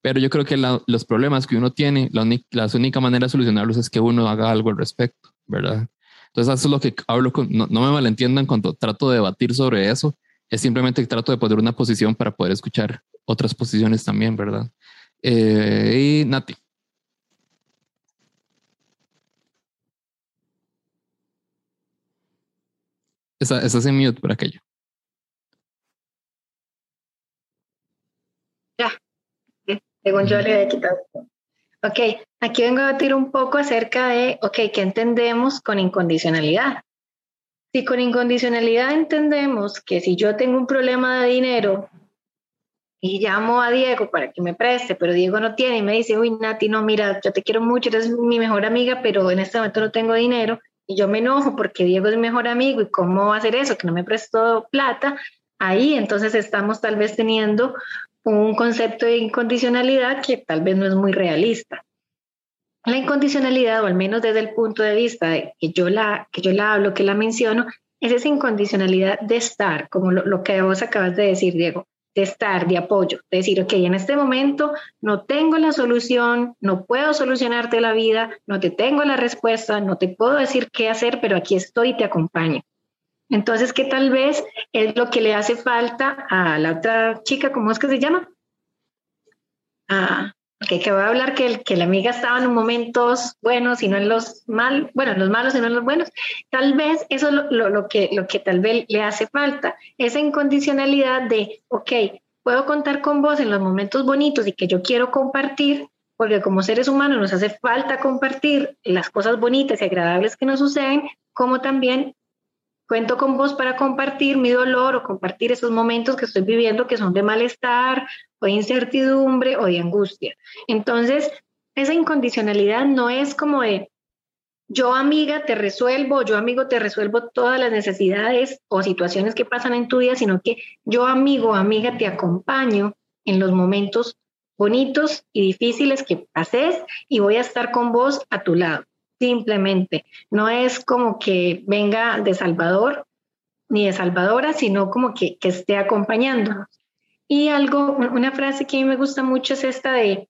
Pero yo creo que los problemas que uno tiene, la, la única manera de solucionarlos es que uno haga algo al respecto, ¿verdad? Entonces, eso es lo que hablo con, no, me malentiendan cuando trato de debatir sobre eso, es simplemente que trato de poner una posición para poder escuchar otras posiciones también, ¿verdad? Eh, y Nati. Esa, esa es en mute por aquello. Ya, según yo le he quitado. Ok, aquí vengo a debatir un poco acerca de, ok, ¿qué entendemos con incondicionalidad? Si con incondicionalidad entendemos que si yo tengo un problema de dinero y llamo a Diego para que me preste, pero Diego no tiene y me dice, uy, Nati, no, mira, yo te quiero mucho, eres mi mejor amiga, pero en este momento no tengo dinero, y yo me enojo porque Diego es mi mejor amigo y cómo va a hacer eso, que no me prestó plata, ahí entonces estamos tal vez teniendo un concepto de incondicionalidad que tal vez no es muy realista. La incondicionalidad, o al menos desde el punto de vista de que yo la, que yo la hablo, que la menciono, es esa incondicionalidad de estar, como lo, lo que vos acabas de decir, Diego, de estar, de apoyo, de decir, ok, en este momento no tengo la solución, no puedo solucionarte la vida, no te tengo la respuesta, no te puedo decir qué hacer, pero aquí estoy y te acompaño. Entonces, ¿qué tal vez es lo que le hace falta a la otra chica, ¿cómo es que se llama? Ah, que, que voy a hablar que, que la amiga estaba en momentos buenos y no en los malos, bueno, en los malos y no en los buenos. Tal vez eso es lo, lo, que, lo que tal vez le hace falta, esa incondicionalidad de, ok, puedo contar con vos en los momentos bonitos y que yo quiero compartir, porque como seres humanos nos hace falta compartir las cosas bonitas y agradables que nos suceden, como también cuento con vos para compartir mi dolor o compartir esos momentos que estoy viviendo que son de malestar o de incertidumbre o de angustia. Entonces, esa incondicionalidad no es como de yo amiga te resuelvo, yo amigo te resuelvo todas las necesidades o situaciones que pasan en tu vida, sino que yo amigo, amiga te acompaño en los momentos bonitos y difíciles que pases y voy a estar con vos a tu lado simplemente. No es como que venga de Salvador ni de Salvadora, sino como que, que esté acompañándonos. Y algo, una frase que a mí me gusta mucho es esta de,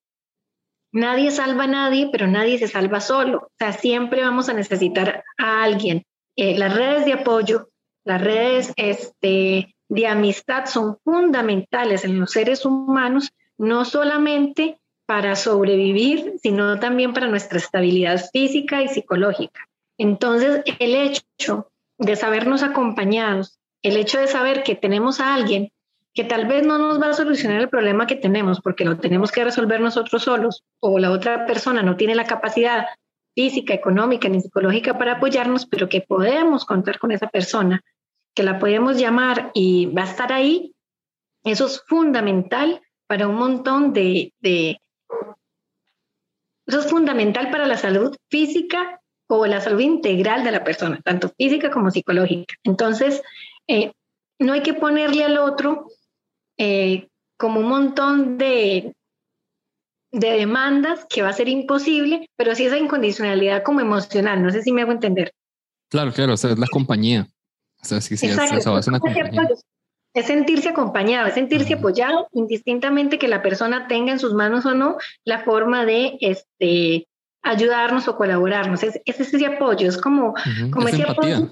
nadie salva a nadie, pero nadie se salva solo. O sea, siempre vamos a necesitar a alguien. Eh, las redes de apoyo, las redes este, de amistad son fundamentales en los seres humanos, no solamente para sobrevivir, sino también para nuestra estabilidad física y psicológica. Entonces, el hecho de sabernos acompañados, el hecho de saber que tenemos a alguien que tal vez no nos va a solucionar el problema que tenemos porque lo tenemos que resolver nosotros solos o la otra persona no tiene la capacidad física, económica ni psicológica para apoyarnos, pero que podemos contar con esa persona, que la podemos llamar y va a estar ahí, eso es fundamental para un montón de, de eso es fundamental para la salud física o la salud integral de la persona, tanto física como psicológica. Entonces, eh, no hay que ponerle al otro eh, como un montón de, de demandas que va a ser imposible, pero sí esa incondicionalidad como emocional, no sé si me hago entender. Claro, claro, o sea, es la compañía. O sea, sí, sí, es, una compañía. Es sentirse acompañado, es sentirse apoyado, indistintamente que la persona tenga en sus manos o no la forma de este, ayudarnos o colaborarnos. Es, ese apoyo, es como, como ese apoyo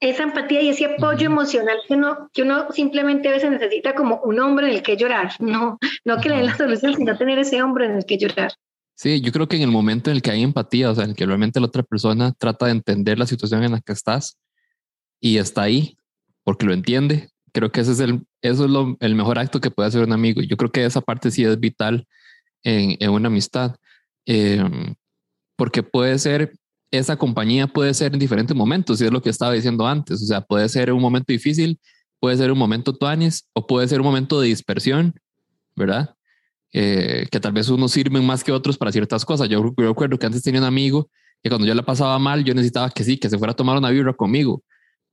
esa empatía y ese apoyo emocional que uno, que uno simplemente a veces necesita como un hombre en el que llorar, no, no que le den la solución, sino tener ese hombre en el que llorar. Sí, yo creo que en el momento en el que hay empatía, o sea, en el que realmente la otra persona trata de entender la situación en la que estás y está ahí porque lo entiende, creo que ese es el, eso es el mejor acto que puede hacer un amigo. Yo creo que esa parte sí es vital en, en una amistad, eh, porque puede ser esa compañía puede ser en diferentes momentos, y es lo que estaba diciendo antes. O sea, puede ser un momento difícil, puede ser un momento tuanis o puede ser un momento de dispersión, ¿verdad? Eh, que tal vez unos sirven más que otros para ciertas cosas. Yo, yo recuerdo que antes tenía un amigo que cuando yo la pasaba mal, yo necesitaba que sí, que se fuera a tomar una vibra conmigo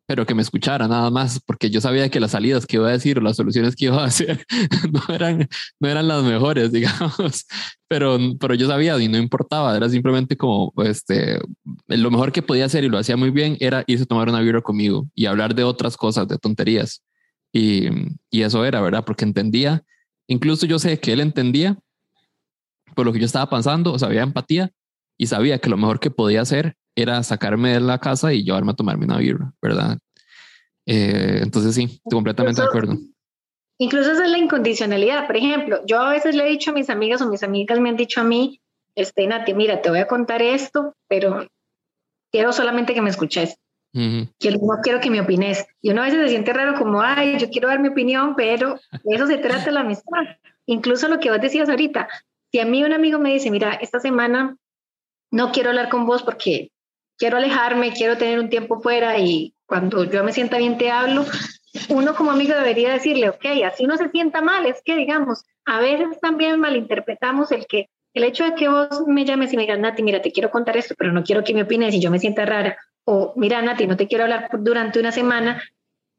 pero que me escuchara nada más, porque yo sabía que las salidas que iba a decir o las soluciones que iba a hacer no eran, no eran las mejores, digamos, pero, pero yo sabía y no importaba, era simplemente como, este, lo mejor que podía hacer y lo hacía muy bien era irse a tomar una birra conmigo y hablar de otras cosas, de tonterías. Y, y eso era, ¿verdad? Porque entendía, incluso yo sé que él entendía por lo que yo estaba pasando, o sea, había empatía y sabía que lo mejor que podía hacer era sacarme de la casa y llevarme a tomarme una birra, ¿verdad? Eh, entonces sí, estoy completamente de acuerdo. Incluso esa es la incondicionalidad. Por ejemplo, yo a veces le he dicho a mis amigas o mis amigas me han dicho a mí, este, Nati, mira, te voy a contar esto, pero quiero solamente que me escuches. no quiero que me opines. Y uno a veces se siente raro como, ay, yo quiero dar mi opinión, pero de eso se trata la amistad. Incluso lo que vos decías ahorita, si a mí un amigo me dice, mira, esta semana no quiero hablar con vos porque quiero alejarme, quiero tener un tiempo fuera y cuando yo me sienta bien te hablo, uno como amigo debería decirle, ok, así no se sienta mal, es que digamos, a veces también malinterpretamos el que el hecho de que vos me llames y me digas, Nati, mira, te quiero contar esto, pero no quiero que me opines y yo me sienta rara, o mira, Nati, no te quiero hablar durante una semana,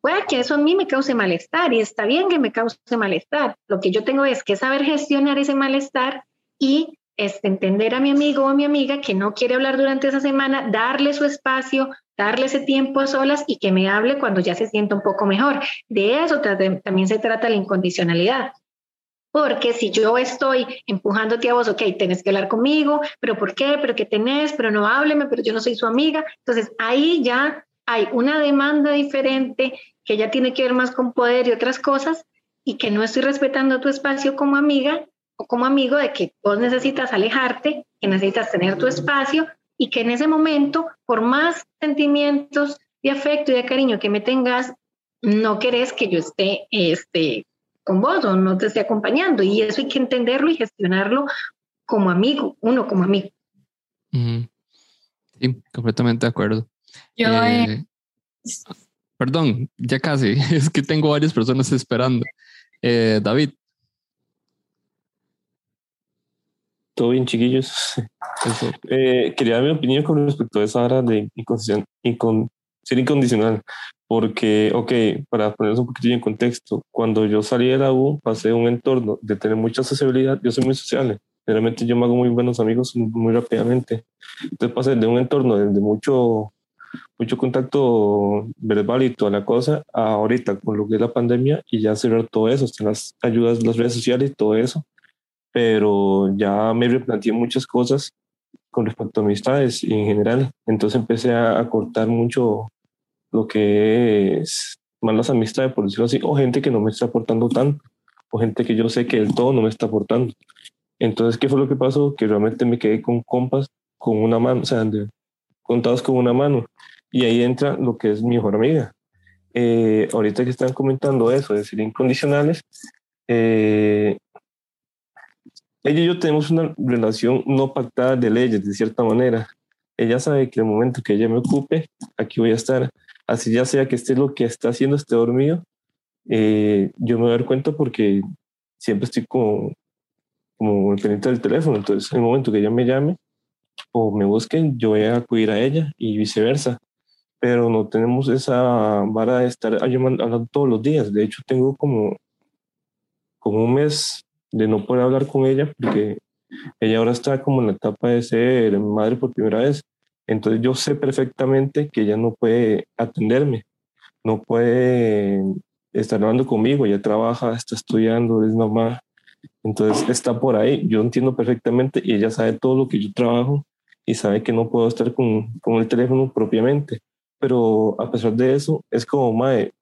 puede que eso a mí me cause malestar y está bien que me cause malestar. Lo que yo tengo es que saber gestionar ese malestar y es entender a mi amigo o mi amiga que no quiere hablar durante esa semana, darle su espacio, darle ese tiempo a solas y que me hable cuando ya se sienta un poco mejor. De eso también se trata la incondicionalidad. Porque si yo estoy empujándote a vos, ok, tenés que hablar conmigo, pero ¿por qué? ¿Pero qué tenés? Pero no hábleme, pero yo no soy su amiga. Entonces ahí ya hay una demanda diferente que ya tiene que ver más con poder y otras cosas y que no estoy respetando tu espacio como amiga como amigo de que vos necesitas alejarte, que necesitas tener tu espacio y que en ese momento, por más sentimientos de afecto y de cariño que me tengas, no querés que yo esté este, con vos o no te esté acompañando. Y eso hay que entenderlo y gestionarlo como amigo, uno como amigo. Sí, completamente de acuerdo. Yo, eh, eh, perdón, ya casi, es que tengo varias personas esperando. Eh, David. Todo bien, chiquillos. Eh, quería dar mi opinión con respecto a esa hora de ser incondicional, porque, ok, para ponernos un poquito en contexto, cuando yo salí de la U, pasé un entorno de tener mucha sociabilidad, yo soy muy sociable, realmente yo me hago muy buenos amigos muy rápidamente, entonces pasé de un entorno de mucho, mucho contacto verbal y toda la cosa, a ahorita con lo que es la pandemia y ya cerrar todo eso, las ayudas, las redes sociales y todo eso, pero ya me replanteé muchas cosas con respecto a amistades y en general. Entonces empecé a, cortar mucho lo que es malas amistades, por decirlo así, o gente que no me está aportando tanto, o gente que yo sé que del todo no me está aportando. Entonces, ¿qué fue lo que pasó? Que realmente me quedé con compas con una mano, o sea, contados con una mano. Y ahí entra lo que es mi mejor amiga. Eh, ahorita que están comentando eso, de ser incondicionales, eh, ella y yo tenemos una relación no pactada de leyes, de cierta manera. Ella sabe que el momento que ella me ocupe, aquí voy a estar. Así ya sea que esté lo que está haciendo, esté dormido, eh, yo me voy a dar cuenta porque siempre estoy como, como pendiente del teléfono. Entonces, en el momento que ella me llame o me busque, yo voy a acudir a ella y viceversa. Pero no tenemos esa vara de estar hablando todos los días. De hecho, tengo como, como un mes de no poder hablar con ella porque ella ahora está como en la etapa de ser madre por primera vez. Entonces yo sé perfectamente que ella no puede atenderme, no puede estar hablando conmigo, ella trabaja, está estudiando, es mamá. Entonces está por ahí, yo entiendo perfectamente y ella sabe todo lo que yo trabajo y sabe que no puedo estar con, con el teléfono propiamente. Pero a pesar de eso, es como, mae,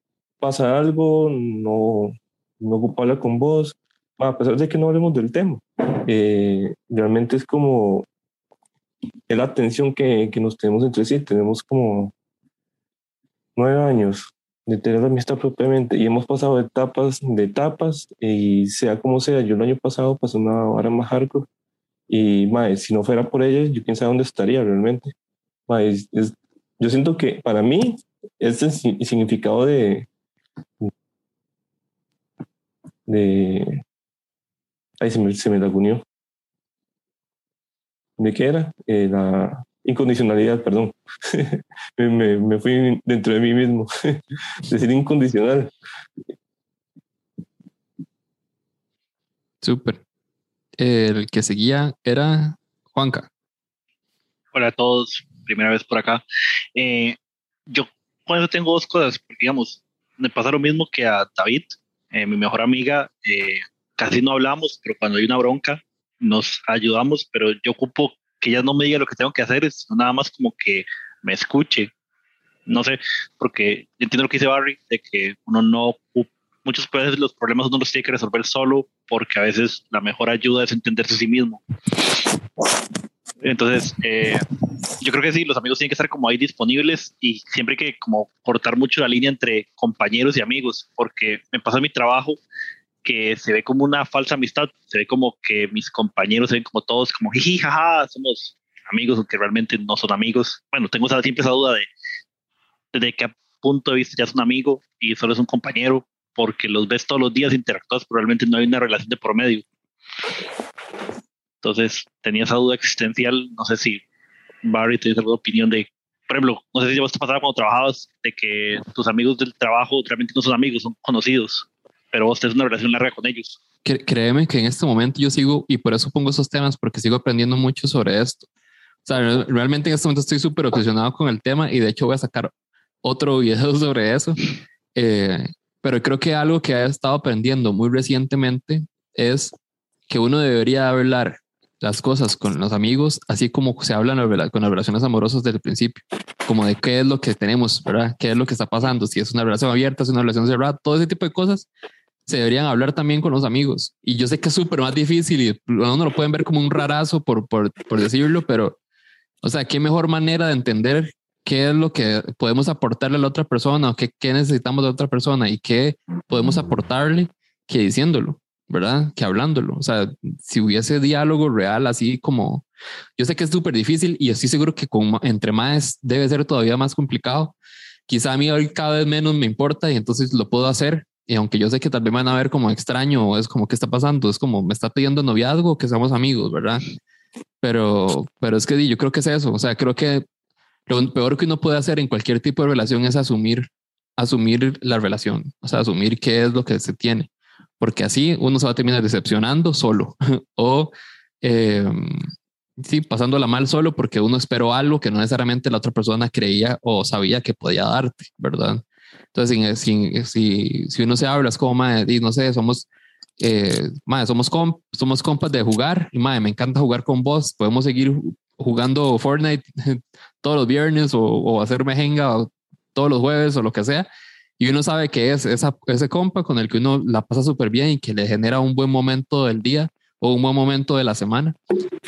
pasa algo, no, no ocupo hablar con vos, a pesar de que no hablemos del tema. Eh, realmente es como es la atención que, que, nos tenemos entre sí. Tenemos como nueve años de tener la amistad propiamente y hemos pasado etapas de etapas y sea como sea, yo el año pasado pasé una hora más hardcore y más si no fuera por ella, yo quién sabe dónde estaría realmente. es, yo siento que para mí es el significado de, de Ahí se me, se me unió. ¿De qué era? Eh, la incondicionalidad, perdón. me, me, fui dentro de mí mismo. Decir incondicional. Súper. El que seguía era Juanca. Hola a todos, primera vez por acá. Eh, yo cuando tengo dos cosas, digamos, me pasa lo mismo que a David, eh, mi mejor amiga, eh, casi no hablamos, pero cuando hay una bronca nos ayudamos, pero yo ocupo que ella no me diga lo que tengo que hacer, es nada más como que me escuche. No sé, porque entiendo lo que dice Barry, de que uno no, muchas veces los problemas uno los tiene que resolver solo, porque a veces la mejor ayuda es entenderse a sí mismo. Entonces, eh, yo creo que sí, los amigos tienen que estar como ahí disponibles y siempre hay que como cortar mucho la línea entre compañeros y amigos, porque me pasa en mi trabajo que se ve como una falsa amistad, se ve como que mis compañeros se ven como todos como jiji, jaja, somos amigos, aunque realmente no son amigos. Bueno, tengo siempre esa duda de desde qué punto de vista ya es un amigo y solo es un compañero, porque los ves todos los días interactuados, pero realmente no hay una relación de promedio. Entonces, tenía esa duda existencial, no sé si Barry tienes alguna opinión de, por ejemplo, no sé si vos te pasaba cuando trabajabas, de que tus amigos del trabajo realmente no son amigos, son conocidos pero vos tenés una relación larga con ellos. Créeme que en este momento yo sigo, y por eso pongo esos temas, porque sigo aprendiendo mucho sobre esto. O sea, realmente en este momento estoy súper obsesionado con el tema y de hecho voy a sacar otro video sobre eso. Eh, pero creo que algo que he estado aprendiendo muy recientemente es que uno debería hablar las cosas con los amigos, así como se hablan con las relaciones amorosas desde el principio, como de qué es lo que tenemos, ¿verdad? ¿Qué es lo que está pasando? Si es una relación abierta, si es una relación cerrada, todo ese tipo de cosas se deberían hablar también con los amigos. Y yo sé que es súper más difícil y uno lo pueden ver como un rarazo por, por, por decirlo, pero, o sea, qué mejor manera de entender qué es lo que podemos aportarle a la otra persona o qué, qué necesitamos de otra persona y qué podemos aportarle que diciéndolo, ¿verdad? Que hablándolo. O sea, si hubiese diálogo real, así como yo sé que es súper difícil y estoy seguro que con, entre más debe ser todavía más complicado. Quizá a mí hoy cada vez menos me importa y entonces lo puedo hacer, y aunque yo sé que tal vez me van a ver como extraño es como, ¿qué está pasando? Es como, me está pidiendo noviazgo, que somos amigos, ¿verdad? Pero, pero es que yo creo que es eso. O sea, creo que lo peor que uno puede hacer en cualquier tipo de relación es asumir, asumir la relación, o sea, asumir qué es lo que se tiene, porque así uno se va a terminar decepcionando solo o, eh, sí, pasándola mal solo porque uno esperó algo que no necesariamente la otra persona creía o sabía que podía darte, ¿verdad? Entonces, si, si, si uno se habla, es como, madre, no sé, somos, eh, madre, somos, comp somos compas de jugar y, madre, me encanta jugar con vos, podemos seguir jugando Fortnite todos los viernes o, o hacer mejenga todos los jueves o lo que sea. Y uno sabe que es esa, ese compa con el que uno la pasa súper bien y que le genera un buen momento del día o un buen momento de la semana.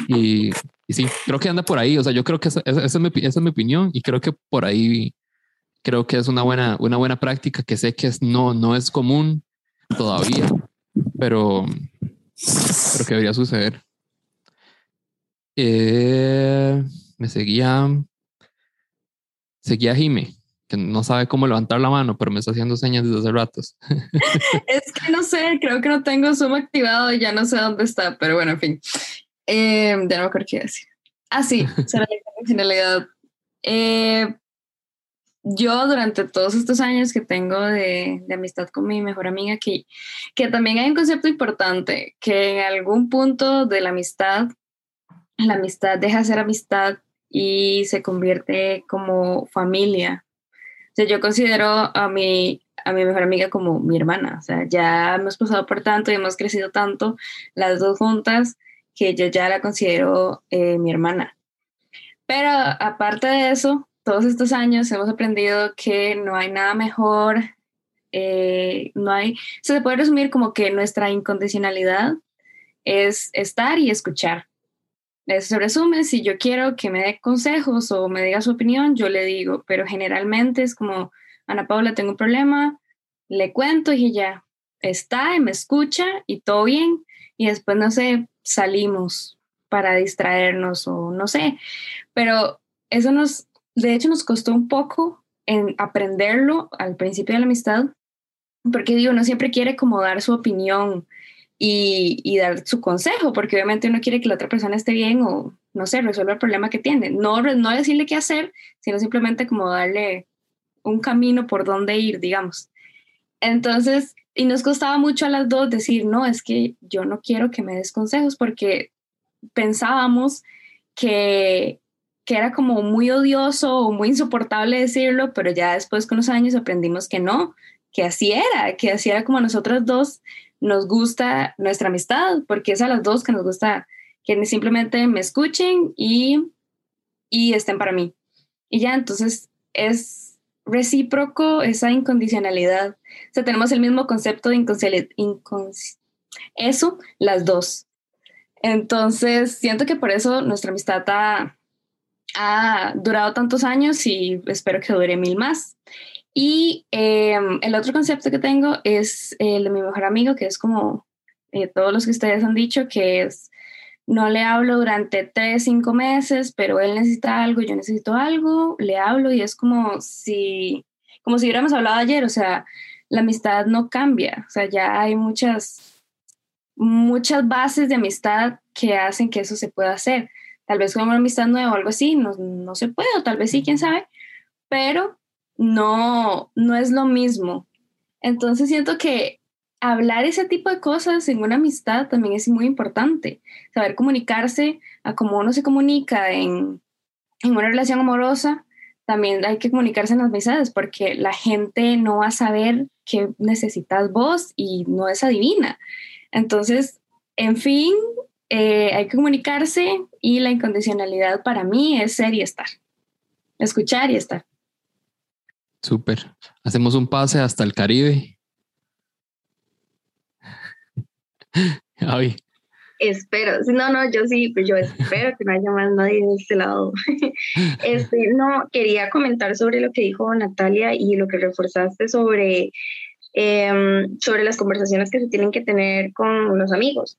Y, y sí, creo que anda por ahí. O sea, yo creo que esa, esa, es mi, esa, es mi, opinión y creo que por ahí creo que es una buena, una buena práctica que sé que es, no, no es común todavía, pero, pero que debería suceder. Eh, me seguía, seguía Jime, que no sabe cómo levantar la mano, pero me está haciendo señas desde hace ratos. es que no sé, creo que no tengo Zoom activado y ya no sé dónde está, pero bueno, en fin. Eh, ya no me acuerdo qué decir. Ah, sí, será la intencionalidad. Eh, yo durante todos estos años que tengo de, amistad con mi mejor amiga, que, que también hay un concepto importante, que en algún punto de la amistad, la amistad deja de ser amistad y se convierte como familia. O sea, yo considero a mi, a mi mejor amiga como mi hermana. O sea, ya hemos pasado por tanto y hemos crecido tanto las dos juntas que yo ya la considero eh, mi hermana. Pero aparte de eso, todos estos años hemos aprendido que no hay nada mejor, eh, no hay, se puede resumir como que nuestra incondicionalidad es estar y escuchar. Eso se resume, si yo quiero que me dé consejos o me diga su opinión, yo le digo, pero generalmente es como, Ana Paula, tengo un problema, le cuento y ya está y me escucha y todo bien, y después, no sé, salimos para distraernos o no sé, pero eso nos, de hecho, nos costó un poco en aprenderlo al principio de la amistad, porque digo, uno siempre quiere como dar su opinión y, dar su consejo, porque obviamente uno quiere que la otra persona esté bien o, no sé, resuelva el problema que tiene. No, no decirle qué hacer, sino simplemente como darle un camino por dónde ir, digamos. Entonces, y nos costaba mucho a las dos decir, no, es que yo no quiero que me des consejos porque pensábamos que, que era como muy odioso o muy insoportable decirlo, pero ya después con los años aprendimos que no, que así era, que así era como a nosotros dos nos gusta nuestra amistad, porque es a las dos que nos gusta que simplemente me escuchen y, y estén para mí. Y ya, entonces es recíproco esa incondicionalidad. O sea, tenemos el mismo concepto de incondicionalidad. Eso, las dos. Entonces, siento que por eso nuestra amistad ha durado tantos años y espero que dure mil más. Y em, el otro concepto que tengo es el de mi mejor amigo, que es como eh, todos los que ustedes han dicho, que es no le hablo durante tres, cinco meses, pero él necesita algo, yo necesito algo, le hablo y es como si, como si hubiéramos hablado ayer, o sea, la amistad no cambia, o sea, ya hay muchas, muchas bases de amistad que hacen que eso se pueda hacer. Tal vez con una amistad nueva o algo así, no, no se puede, o tal vez sí, quién sabe, pero no, no es lo mismo. Entonces siento que hablar ese tipo de cosas en una amistad también es muy importante. Saber comunicarse a cómo uno se comunica en, en una relación amorosa, también hay que comunicarse en las amistades porque la gente no va a saber qué necesitas vos y no es adivina. Entonces, en fin, eh, hay que comunicarse y la incondicionalidad para mí es ser y estar. Escuchar y estar. Súper. Hacemos un pase hasta el Caribe. Ay. Espero, no, no, yo sí, pues yo espero que no haya más nadie de este lado. Este, no, quería comentar sobre lo que dijo Natalia y lo que reforzaste sobre, em, sobre las conversaciones que se tienen que tener con los amigos.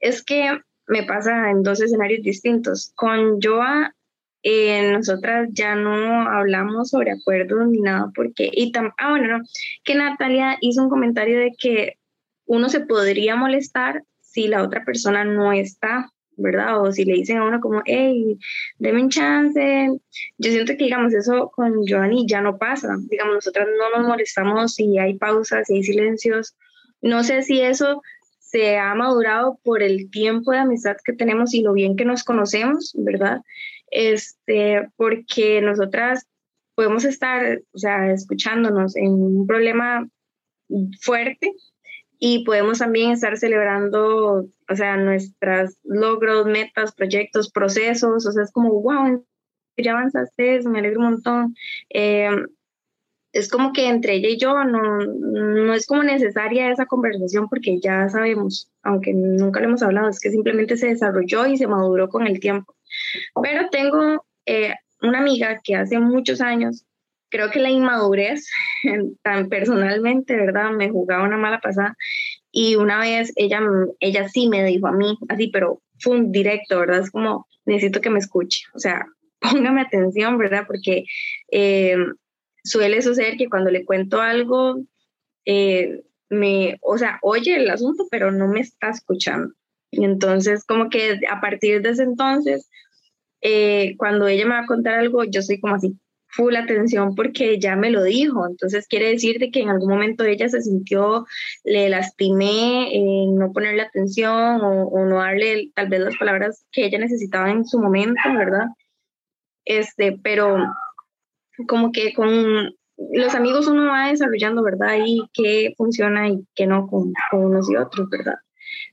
Es que me pasa en dos escenarios distintos. Con Joa eh, nosotras ya no hablamos sobre acuerdos ni nada porque, y ah, bueno, no, que Natalia hizo un comentario de que uno se podría molestar si la otra persona no está, ¿verdad? O si le dicen a uno como, hey, deme un chance. Yo siento que, digamos, eso con Joanny ya no pasa. Digamos, nosotras no nos molestamos si hay pausas, si hay silencios. No sé si eso se ha madurado por el tiempo de amistad que tenemos y lo bien que nos conocemos, ¿verdad? este, porque nosotras podemos estar, o sea, escuchándonos en un problema fuerte y podemos también estar celebrando, o sea, nuestros logros, metas, proyectos, procesos, o sea, es como, wow, ya avanzaste, me alegro un montón. Eh, es como que entre ella y yo no, no es como necesaria esa conversación porque ya sabemos, aunque nunca lo hemos hablado, es que simplemente se desarrolló y se maduró con el tiempo. Pero tengo eh, una amiga que hace muchos años, creo que la inmadurez, tan personalmente, ¿verdad? Me jugaba una mala pasada, Y una vez ella, ella sí me dijo a mí, así, pero fue un directo, ¿verdad? Es como, necesito que me escuche, o sea, póngame atención, ¿verdad? Porque eh, suele suceder que cuando le cuento algo, eh, me, o sea, oye el asunto, pero no me está escuchando. Y entonces, como que a partir de ese entonces, eh, cuando ella me va a contar algo, yo soy como así, full atención porque ya me lo dijo. Entonces quiere decir de que en algún momento ella se sintió, le lastimé en no ponerle atención o, o, no darle tal vez las palabras que ella necesitaba en su momento, ¿verdad? Este, pero como que con los amigos uno va desarrollando, ¿verdad? Y qué funciona y qué no con, con unos y otros, ¿verdad?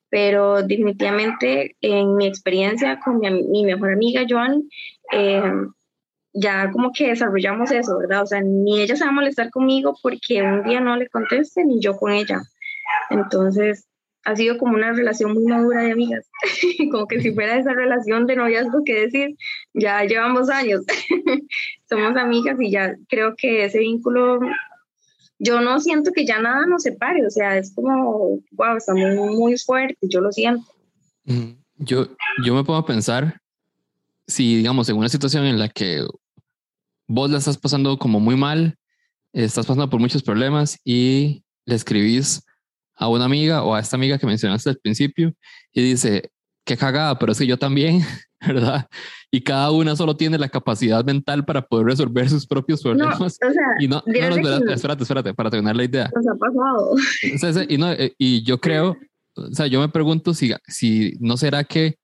Pero definitivamente en mi experiencia con mi, mi mejor amiga Joan, eh, ya como que desarrollamos eso, ¿verdad? O sea, ni ella se va a molestar conmigo porque un día no le conteste, ni yo con ella. Entonces, ha sido como una relación muy madura de amigas, como que si fuera esa relación de noviazgo que decir, ya llevamos años, somos amigas y ya creo que ese vínculo, yo no siento que ya nada nos separe, o sea, es como, wow, está muy, muy fuerte, yo lo siento. Yo, yo me puedo pensar, si digamos, en una situación en la que vos la estás pasando como muy mal, estás pasando por muchos problemas y le escribís a una amiga o a esta amiga que mencionaste al principio y dice, qué cagada, pero es que yo también, ¿verdad? Y cada una solo tiene la capacidad mental para poder resolver sus propios problemas. No, o sea, y no, no, no espérate, espérate, espérate, para terminar la idea. Nos ha pasado. Y, no, eh, y yo creo, o sea, yo me pregunto si, si no será que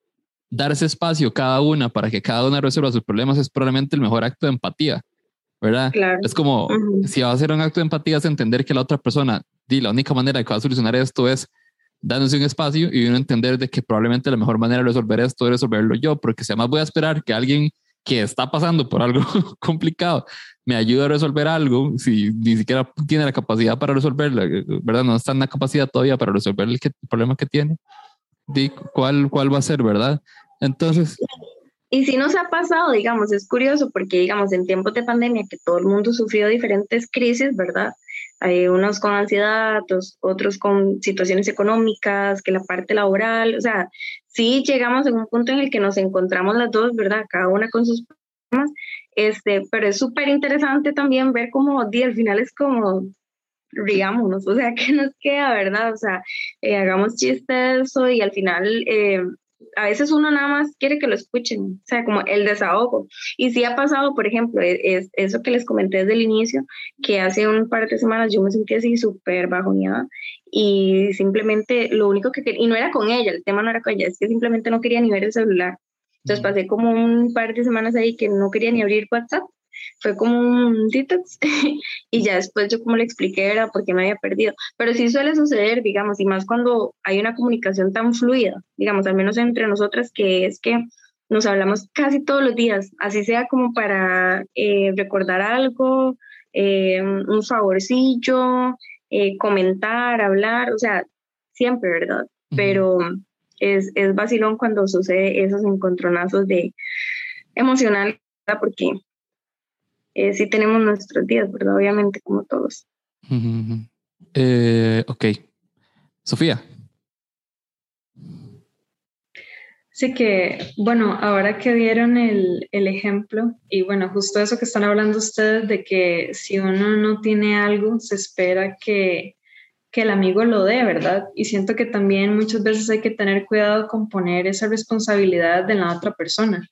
dar ese espacio cada una para que cada una resuelva sus problemas es probablemente el mejor acto de empatía, ¿verdad? Claro. Es como, uh -huh. si va a ser un acto de empatía es entender que la otra persona, di, la única manera de que va a solucionar esto es dándose un espacio y uno entender de que probablemente la mejor manera de resolver esto es resolverlo yo, porque si además voy a esperar que alguien que está pasando por algo complicado me ayude a resolver algo, si ni siquiera tiene la capacidad para resolverlo, ¿verdad? No está en la capacidad todavía para resolver el, que, el problema que tiene. Di, ¿cuál, ¿Cuál va a ser, verdad? Entonces... Y si nos ha pasado, digamos, es curioso porque, digamos, en tiempos de pandemia que todo el mundo sufrió diferentes crisis, ¿verdad? Hay unos con ansiedad, otros, con situaciones económicas, que la parte laboral, o sea, sí llegamos en un punto en el que nos encontramos las dos, ¿verdad? Cada una con sus problemas, este, pero es súper interesante también ver cómo di, al final es como, rigámonos, o sea, ¿qué nos queda, verdad? O sea, eh, hagamos chistes y al final... Eh, a veces uno nada más quiere que lo escuchen, o sea, como el desahogo. Y sí ha pasado, por ejemplo, es, eso que les comenté desde el inicio, que hace un par de semanas yo me sentí así súper bajoneada y simplemente lo único que quería, y no era con ella, el tema no era con ella, es que simplemente no quería ni ver el celular. Entonces pasé como un par de semanas ahí que no quería ni abrir WhatsApp fue como un detox y ya después yo como le expliqué era porque me había perdido. Pero sí suele suceder, digamos, y más cuando hay una comunicación tan fluida, digamos, al menos entre nosotras, que es que nos hablamos casi todos los días, así sea como para eh, recordar algo, eh, un favorcillo, eh, comentar, hablar, o sea, siempre, ¿verdad? Pero es, es vacilón cuando sucede esos encontronazos de emocional, porque eh, sí tenemos nuestros días, ¿verdad? Obviamente, como todos. Uh -huh. eh, ok. Sofía. Sí que, bueno, ahora que dieron el, el, ejemplo, y bueno, justo eso que están hablando ustedes, de que si uno no tiene algo, se espera que, que el amigo lo dé, ¿verdad? Y siento que también muchas veces hay que tener cuidado con poner esa responsabilidad de la otra persona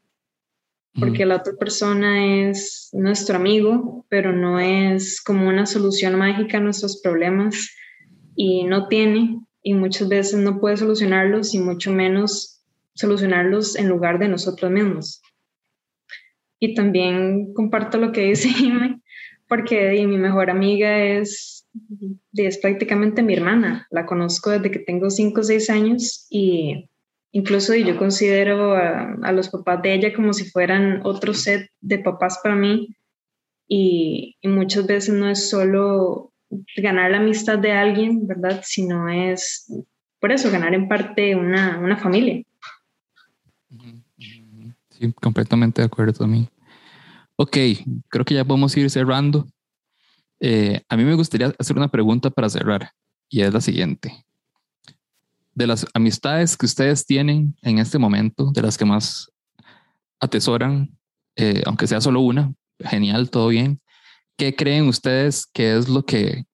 porque la otra persona es nuestro amigo, pero no es como una solución mágica a nuestros problemas y no tiene y muchas veces no puede solucionarlos y mucho menos solucionarlos en lugar de nosotros mismos. Y también comparto lo que dice Jimmy, porque mi mejor amiga es, es prácticamente mi hermana, la conozco desde que tengo 5 o 6 años y Incluso yo considero a, a, los papás de ella como si fueran otro set de papás para mí y, y, muchas veces no es solo ganar la amistad de alguien, ¿verdad? Sino es, por eso, ganar en parte una, una familia. Sí, completamente de acuerdo también. Ok, creo que ya podemos ir cerrando. Eh, a mí me gustaría hacer una pregunta para cerrar y es la siguiente. De las amistades que ustedes tienen en este momento, de las que más atesoran, eh, aunque sea solo una, genial, todo bien. ¿Qué creen ustedes que es lo que,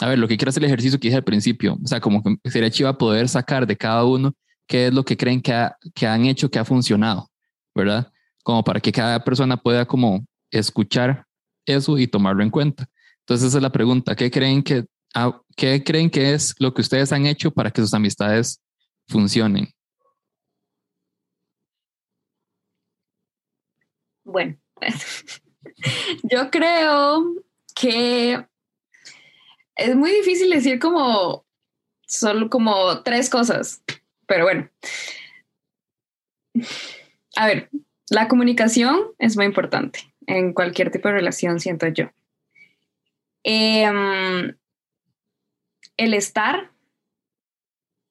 a ver, lo que quiero hacer el ejercicio que dije al principio, o sea, como que sería chiva poder sacar de cada uno qué es lo que creen que, que han hecho, que ha funcionado, ¿verdad? Como para que cada persona pueda como escuchar eso y tomarlo en cuenta. Entonces esa es la pregunta, ¿qué creen que, ¿qué creen que es lo que ustedes han hecho para que sus amistades funcionen? Bueno, yo creo que es muy difícil decir como solo como tres cosas, pero bueno. A ver, la comunicación es muy importante en cualquier tipo de relación, siento yo. Em, el estar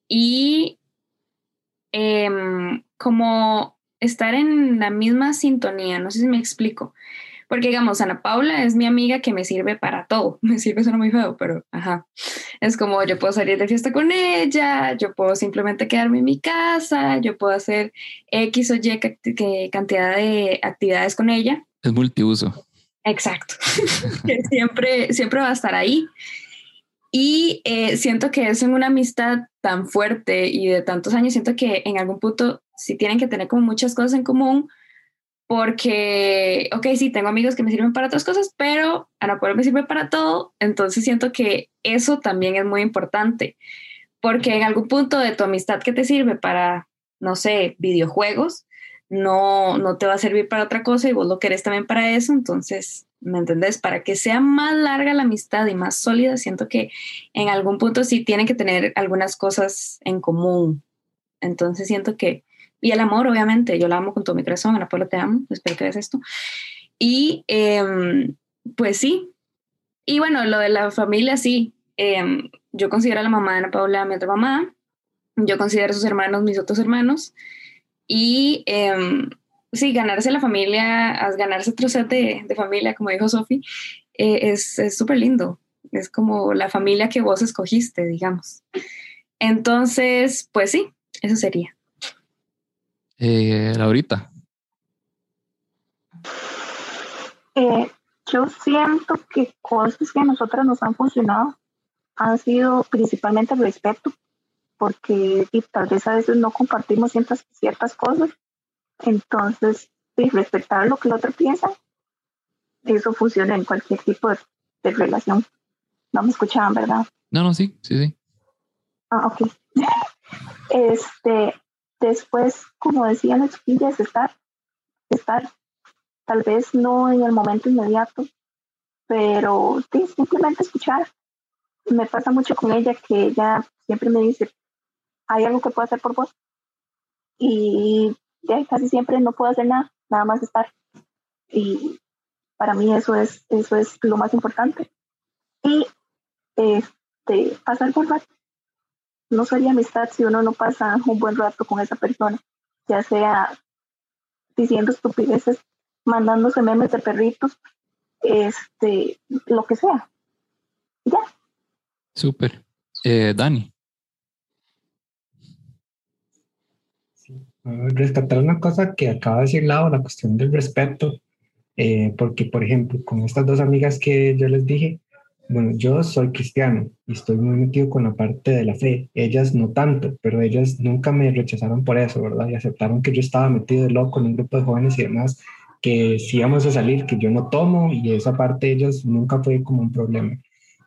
y em, como estar en la misma sintonía, no sé si me explico. Porque, digamos, Ana Paula es mi amiga que me sirve para todo. Me sirve, suena muy feo, pero ajá. Es como yo puedo salir de fiesta con ella, yo puedo simplemente quedarme en mi casa, yo puedo hacer X o Y cantidad de actividades con ella. Es multiuso. Exacto. que siempre, siempre va a estar ahí. Y eh, siento que es una amistad tan fuerte y de tantos años, siento que en algún punto sí tienen que tener como muchas cosas en común, porque, ok, sí, tengo amigos que me sirven para otras cosas, pero Ana Paula me sirve para todo, entonces siento que eso también es muy importante, porque en algún punto de tu amistad que te sirve para, no sé, videojuegos, no, no te va a servir para otra cosa y vos lo querés también para eso, entonces, ¿me entendés? Para que sea más larga la amistad y más sólida, siento que en algún punto sí tienen que tener algunas cosas en común. Entonces siento que, y el amor, obviamente, yo la amo con todo mi corazón, Ana Paula te amo, espero que veas esto. Y em, pues sí, y bueno, lo de la familia, sí, em, yo considero a la mamá de Ana Paula mi otra mamá, yo considero a sus hermanos mis otros hermanos. Y eh, sí, ganarse la familia, ganarse otro set de, familia, como dijo Sofi, eh, es súper lindo. Es como la familia que vos escogiste, digamos. Entonces, pues sí, eso sería. Eh, Laurita. Eh, yo siento que cosas que a nosotras nos han funcionado han sido principalmente el respeto porque y tal vez a veces no compartimos ciertas, ciertas cosas. Entonces, respetar lo que el otro piensa, eso funciona en cualquier tipo de, relación. No me escuchaban, ¿verdad? No, no, sí, sí, sí. Ah, ok. este, después, como decían las chiquillas, estar, estar, tal vez no en el momento inmediato, pero sí, simplemente escuchar. Me pasa mucho con ella que ella siempre me dice, hay algo que puedo hacer por vos. Y casi siempre no puedo hacer nada, nada más estar. Y para mí eso es, eso es lo más importante. Y este, pasar buen rato. No sería amistad si uno no pasa un buen rato con esa persona, ya sea diciendo estupideces, mandándose memes de perritos, este, lo que sea. Ya. Súper. Eh, Dani. Rescatar una cosa que acaba de decir Lau, la cuestión del respeto, eh, porque por ejemplo, con estas dos amigas que yo les dije, bueno, yo soy cristiano y estoy muy metido con la parte de la fe, ellas no tanto, pero ellas nunca me rechazaron por eso, ¿verdad? Y aceptaron que yo estaba metido de loco en un grupo de jóvenes y demás, que si íbamos a salir, que yo no tomo y esa parte de ellas nunca fue como un problema.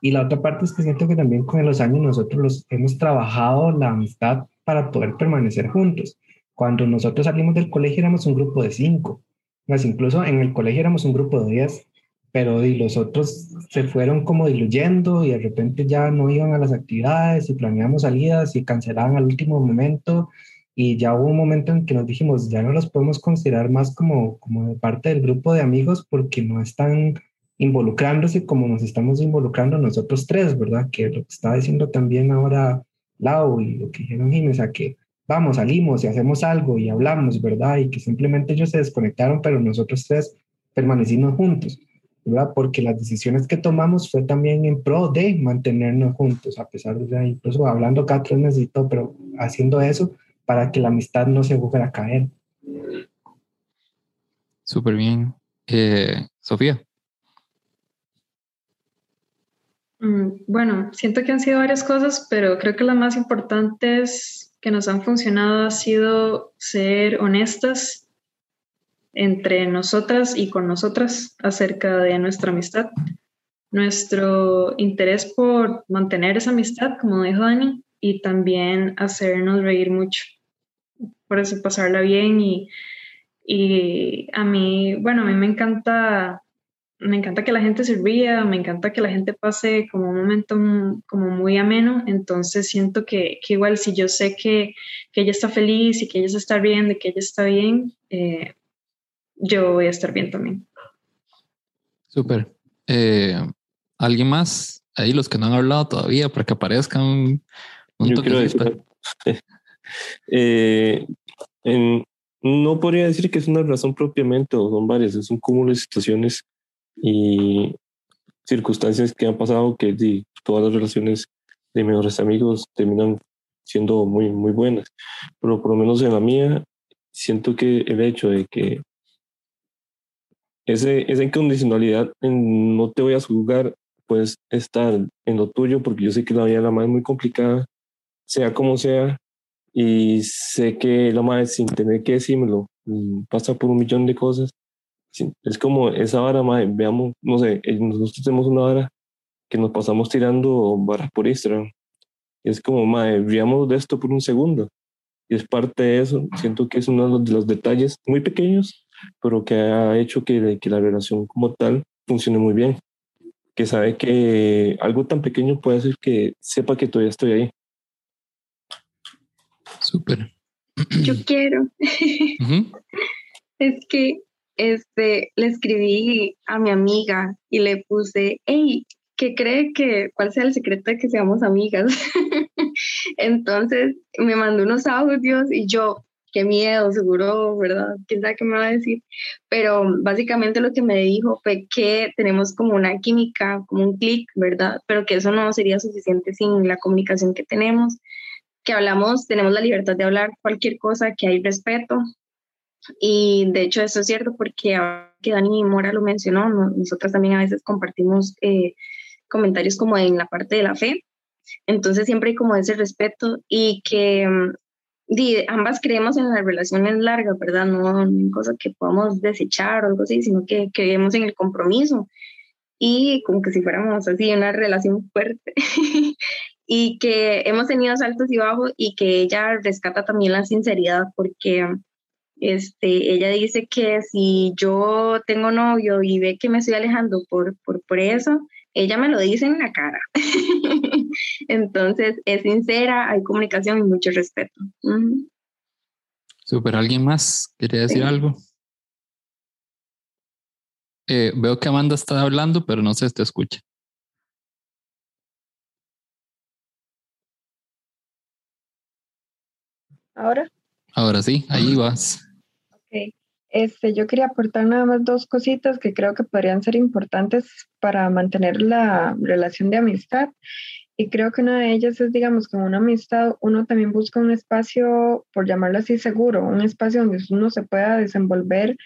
Y la otra parte es que siento que también con los años nosotros los, hemos trabajado la amistad para poder permanecer juntos. Cuando nosotros salimos del colegio éramos un grupo de cinco, más incluso en el colegio éramos un grupo de diez, pero y los otros se fueron como diluyendo y de repente ya no iban a las actividades y planeamos salidas y cancelaban al último momento y ya hubo un momento en que nos dijimos ya no los podemos considerar más como, como parte del grupo de amigos porque no están involucrándose como nos estamos involucrando nosotros tres, ¿verdad? Que lo que está diciendo también ahora Lau y lo que dijeron Jiménez, a que vamos, salimos y hacemos algo y hablamos, ¿verdad? Y que simplemente ellos se desconectaron, pero nosotros tres permanecimos juntos. ¿verdad? Porque las decisiones que tomamos fue también en pro de mantenernos juntos, a pesar de, incluso hablando cada tres meses pero haciendo eso para que la amistad no se fuera a caer. Súper bien. Eh, Sofía. Mm, bueno, siento que han sido varias cosas, pero creo que las más importantes que nos han funcionado ha sido ser honestas entre nosotras y con nosotras acerca de nuestra amistad. Nuestro interés por mantener esa amistad, como dijo Dani, y también hacernos reír mucho. Por eso pasarla bien y, y a mí, bueno, a mí me encanta me encanta que la gente se ría, me encanta que la gente pase como un momento como muy ameno, entonces siento que, que igual si yo sé que, que, ella está feliz y que ella se está riendo y que ella está bien, eh, yo voy a estar bien también. Súper. Eh, ¿Alguien más? Ahí los que no han hablado todavía para que aparezcan un, yo quiero decir, eh, no podría decir que es una razón propiamente o son varias, es un cúmulo de situaciones y circunstancias que han pasado que di, todas las relaciones de mejores amigos terminan siendo muy, muy buenas. Pero por lo menos en la mía, siento que el hecho de que ese, esa incondicionalidad en no te voy a juzgar, pues estar en lo tuyo, porque yo sé que la vida de la madre es muy complicada, sea como sea, y sé que la madre sin tener que decírmelo mm, pasa por un millón de cosas es como esa vara, veamos, no sé, eh, nosotros tenemos una vara que nos pasamos tirando barras por Instagram. es como, madre, veamos de esto por un segundo. Y es parte de eso. Siento que es uno de los detalles muy pequeños, pero que ha hecho que, que la relación como tal funcione muy bien. Que sabe que algo tan pequeño puede hacer que sepa que todavía estoy ahí. Súper. Yo quiero. Es que este, le escribí a mi amiga y le puse, hey, ¿qué cree que, cuál sea el secreto de que seamos amigas? Entonces me mandó unos audios y yo, qué miedo, seguro, ¿verdad? ¿Quién sabe qué me va a decir? Pero básicamente lo que me dijo fue que tenemos como una química, como un clic, ¿verdad? Pero que eso no sería suficiente sin la comunicación que tenemos, que hablamos, tenemos la libertad de hablar cualquier cosa, que hay respeto, y de hecho eso es cierto porque que Dani Mora lo mencionó, nosotras también a veces compartimos eh, comentarios como en la parte de la fe, entonces siempre hay como ese respeto y que mm, ambas creemos en las relaciones largas, ¿verdad? No en cosas que podamos desechar o algo así, sino que creemos en el compromiso y como que si fuéramos así, una relación fuerte. y que hemos tenido saltos y bajos y que ella rescata también la sinceridad porque este, ella dice que si yo tengo novio y ve que me estoy alejando por, por, por eso, ella me lo dice en la cara. Entonces, es sincera, hay comunicación y mucho respeto. Super, ¿alguien más quería decir algo? Eh, veo que Amanda está hablando, pero no sé si te escucha. ¿Ahora? Ahora sí, ahí vas. Este, yo quería aportar nada más dos cositas que creo que podrían ser importantes para mantener la relación de amistad. Y creo que una de ellas es, digamos, con una amistad uno también busca un espacio, por llamarlo así, seguro, un espacio donde uno se pueda desenvolver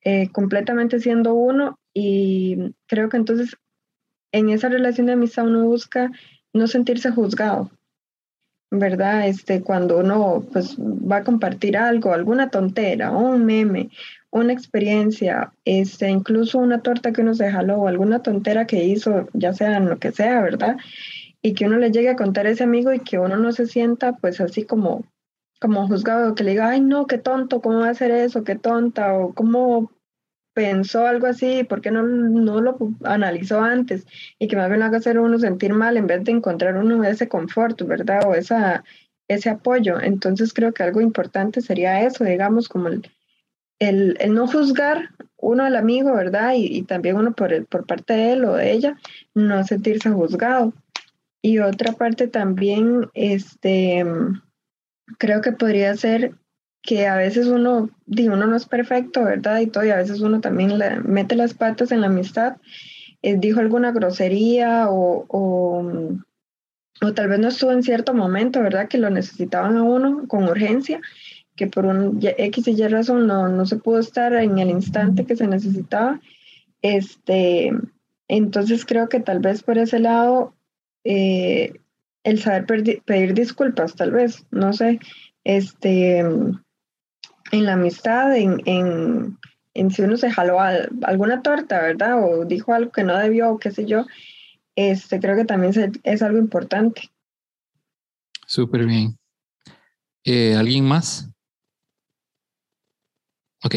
eh, completamente siendo uno. Y creo que entonces en esa relación de amistad uno busca no sentirse juzgado, ¿verdad? Este, cuando uno pues, va a compartir algo, alguna tontera, un meme, una experiencia, este, incluso una torta que uno se jaló o alguna tontera que hizo, ya sea lo que sea, ¿verdad? Y que uno le llegue a contar a ese amigo y que uno no se sienta pues así como, como juzgado, que le diga, ay no, qué tonto, ¿cómo va a hacer eso? Qué tonta, o cómo pensó algo así, ¿por qué no, no lo analizó antes? Y que más bien haga hacer uno sentir mal en vez de encontrar uno ese confort, ¿verdad? O esa, ese apoyo. Entonces creo que algo importante sería eso, digamos, como el, el, no juzgar uno al amigo, ¿verdad? Y, y, también uno por, el, por parte de él o de ella, no sentirse juzgado. Y otra parte también, este, creo que podría ser que a veces uno, digo, uno no es perfecto, ¿verdad? Y todo, y a veces uno también mete las patas en la amistad, eh, dijo alguna grosería o, o, o, tal vez no estuvo en cierto momento, ¿verdad? Que lo necesitaban a uno con urgencia, que por un X y Y razón no, no se pudo estar en el instante que se necesitaba. Este, entonces creo que tal vez por ese lado, eh, el saber pedir disculpas, tal vez, no sé, este en la amistad, en, en, en si uno se jaló alguna torta, ¿verdad? O dijo algo que no debió, o qué sé yo, este, creo que también es, algo importante. Súper bien. Eh, ¿Alguien más? Ok.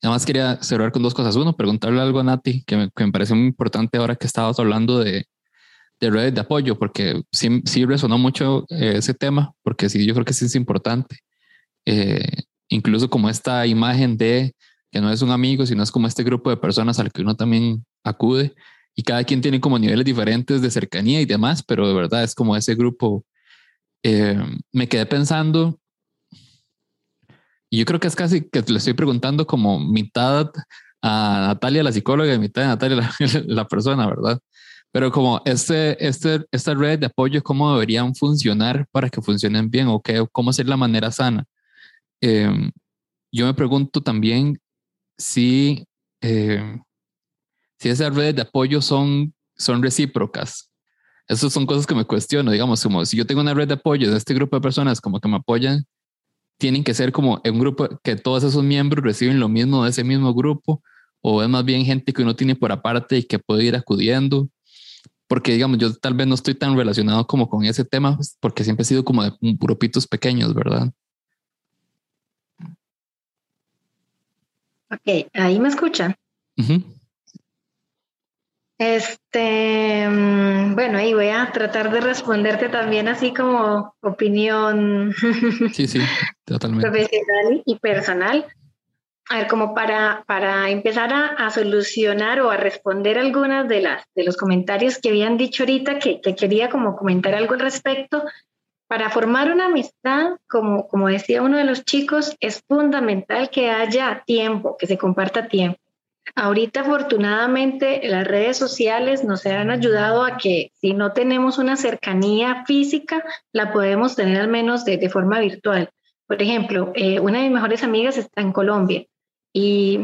Nada más quería cerrar con dos cosas. Uno, preguntarle algo a Nati, que me, que me parece muy importante ahora que estabas hablando de, de redes de apoyo, porque sí, sí resonó mucho eh, ese tema, porque sí, yo creo que sí es importante. Eh, incluso como esta imagen de que no es un amigo, sino es como este grupo de personas al que uno también acude y cada quien tiene como niveles diferentes de cercanía y demás, pero de verdad es como ese grupo. Eh, me quedé pensando y yo creo que es casi que le estoy preguntando como mitad a Natalia, la psicóloga, y mitad de Natalia, la, la persona, ¿verdad? Pero como este, este, esta red de apoyo, ¿cómo deberían funcionar para que funcionen bien o qué, cómo ser la manera sana? Em, yo me pregunto también si, em, si esas redes de apoyo son, son recíprocas. Esas son cosas que me cuestiono, digamos, como si yo tengo una red de apoyo de este grupo de personas como que me apoyan, tienen que ser como un grupo que todos esos miembros reciben lo mismo de ese mismo grupo, o es más bien gente que uno tiene por aparte y que puede ir acudiendo. Porque, digamos, yo tal vez no estoy tan relacionado como con ese tema, pues, porque siempre he sido como de grupitos pequeños, ¿verdad? Ok, ahí me escuchan. Este, mm, bueno, ahí voy a tratar de responderte también así como opinión sí, sí, totalmente. profesional y personal. A ver, como para, para empezar a, solucionar o a responder algunas de, las, de los comentarios que habían dicho ahorita, que, que quería como comentar algo al respecto, para formar una amistad, como, como decía uno de los chicos, es fundamental que haya tiempo, que se comparta tiempo. Ahorita afortunadamente las redes sociales nos han ayudado a que si no tenemos una cercanía física, la podemos tener al menos de, de forma virtual. Por ejemplo, eh, una de mis mejores amigas está en Colombia y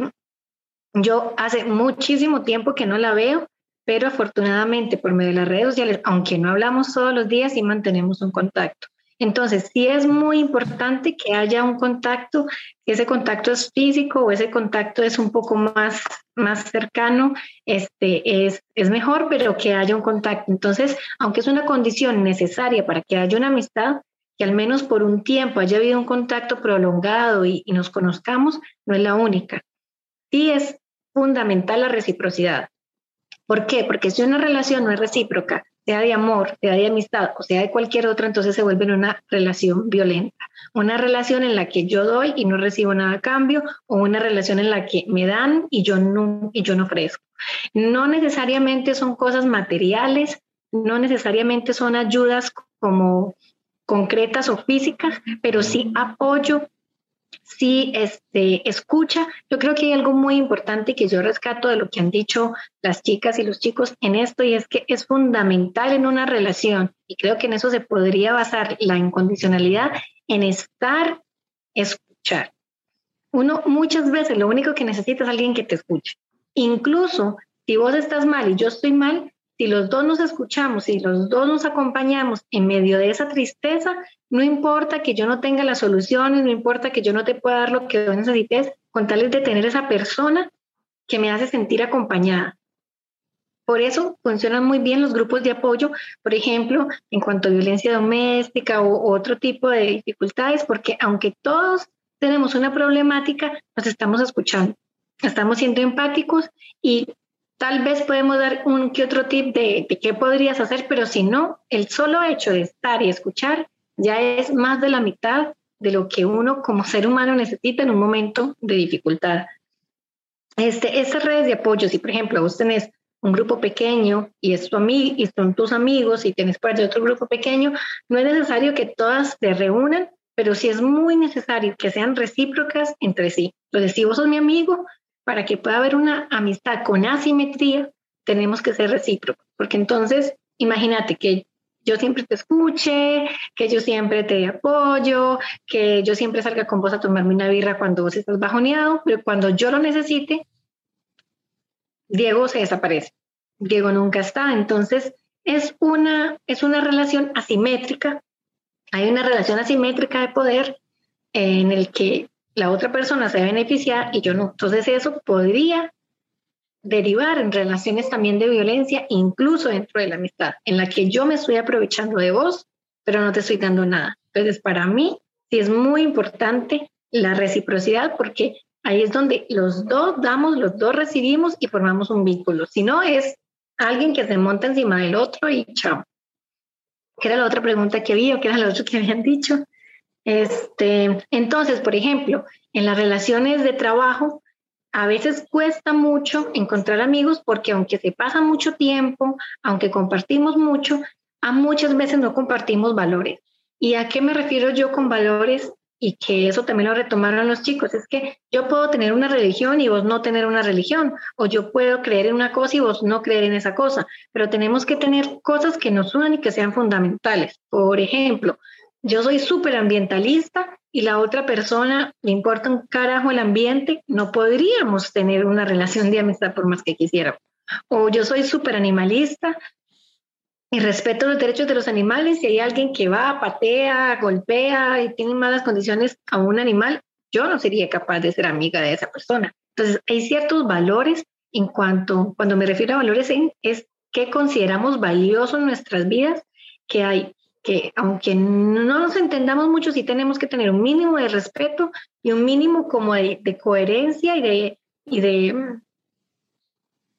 yo hace muchísimo tiempo que no la veo pero afortunadamente por medio de las redes sociales, aunque no hablamos todos los días, sí mantenemos un contacto. Entonces, sí es muy importante que haya un contacto, ese contacto es físico o ese contacto es un poco más, más cercano, este, es, es mejor, pero que haya un contacto. Entonces, aunque es una condición necesaria para que haya una amistad, que al menos por un tiempo haya habido un contacto prolongado y, y nos conozcamos, no es la única. Sí es fundamental la reciprocidad. ¿Por qué? Porque si una relación no es recíproca, sea de amor, sea de amistad o sea de cualquier otra, entonces se vuelve una relación violenta. Una relación en la que yo doy y no recibo nada a cambio o una relación en la que me dan y yo no, y yo no ofrezco. No necesariamente son cosas materiales, no necesariamente son ayudas como concretas o físicas, pero sí apoyo, sí este, escucha. Yo creo que hay algo muy importante que yo rescato de lo que han dicho las chicas y los chicos en esto y es que es fundamental en una relación y creo que en eso se podría basar la incondicionalidad en estar, escuchar. Uno muchas veces lo único que necesita es alguien que te escuche. Incluso si vos estás mal y yo estoy mal, si los dos nos escuchamos, si los dos nos acompañamos en medio de esa tristeza, no importa que yo no tenga las soluciones, no importa que yo no te pueda dar lo que necesites, con tal de tener esa persona que me hace sentir acompañada. Por eso funcionan muy bien los grupos de apoyo, por ejemplo, en cuanto a violencia doméstica o otro tipo de dificultades, porque aunque todos tenemos una problemática, nos estamos escuchando, estamos siendo empáticos y Tal vez podemos dar un que otro tip de, qué podrías hacer, pero si no, el solo hecho de estar y escuchar ya es más de la mitad de lo que uno como ser humano necesita en un momento de dificultad. Este, estas redes de apoyo, si por ejemplo vos tenés un grupo pequeño y, es tu y son tus amigos y tienes parte de otro grupo pequeño, no es necesario que todas se reúnan pero sí es muy necesario que sean recíprocas entre sí. Entonces, si vos sos mi amigo, para que pueda haber una amistad con asimetría, tenemos que ser recíprocos, porque entonces, imagínate que yo siempre te escuche, que yo siempre te apoyo, que yo siempre salga con vos a tomarme una birra cuando vos estás bajoneado, pero cuando yo lo necesite, Diego se desaparece. Diego nunca está. Entonces, es una, es una relación asimétrica. Hay una relación asimétrica de poder en el que la otra persona se beneficia y yo no. Entonces, eso podría derivar en relaciones también de violencia, incluso dentro de la amistad, en la que yo me estoy aprovechando de vos, pero no te estoy dando nada. Entonces, para mí, sí es muy importante la reciprocidad porque ahí es donde los dos damos, los dos recibimos y formamos un vínculo. Si no, es alguien que se monta encima del otro y chao. ¿Qué era la otra pregunta que vi o qué era lo otro que habían dicho? Este, entonces, por ejemplo, en las relaciones de trabajo, a veces cuesta mucho encontrar amigos porque aunque se pasa mucho tiempo, aunque compartimos mucho, a muchas veces no compartimos valores. ¿Y a qué me refiero yo con valores? Y que eso también lo retomaron los chicos, es que yo puedo tener una religión y vos no tener una religión, o yo puedo creer en una cosa y vos no creer en esa cosa, pero tenemos que tener cosas que nos unan y que sean fundamentales. Por ejemplo, yo soy súper ambientalista y la otra persona le importa un carajo el ambiente, no podríamos tener una relación de amistad por más que quisiéramos. O yo soy súper animalista y respeto los derechos de los animales y hay alguien que va, patea, golpea y tiene malas condiciones a un animal, yo no sería capaz de ser amiga de esa persona. Entonces, hay ciertos valores en cuanto, cuando me refiero a valores, es qué consideramos valioso en nuestras vidas, que hay que aunque no nos entendamos mucho, sí tenemos que tener un mínimo de respeto y un mínimo como de, coherencia y de, y de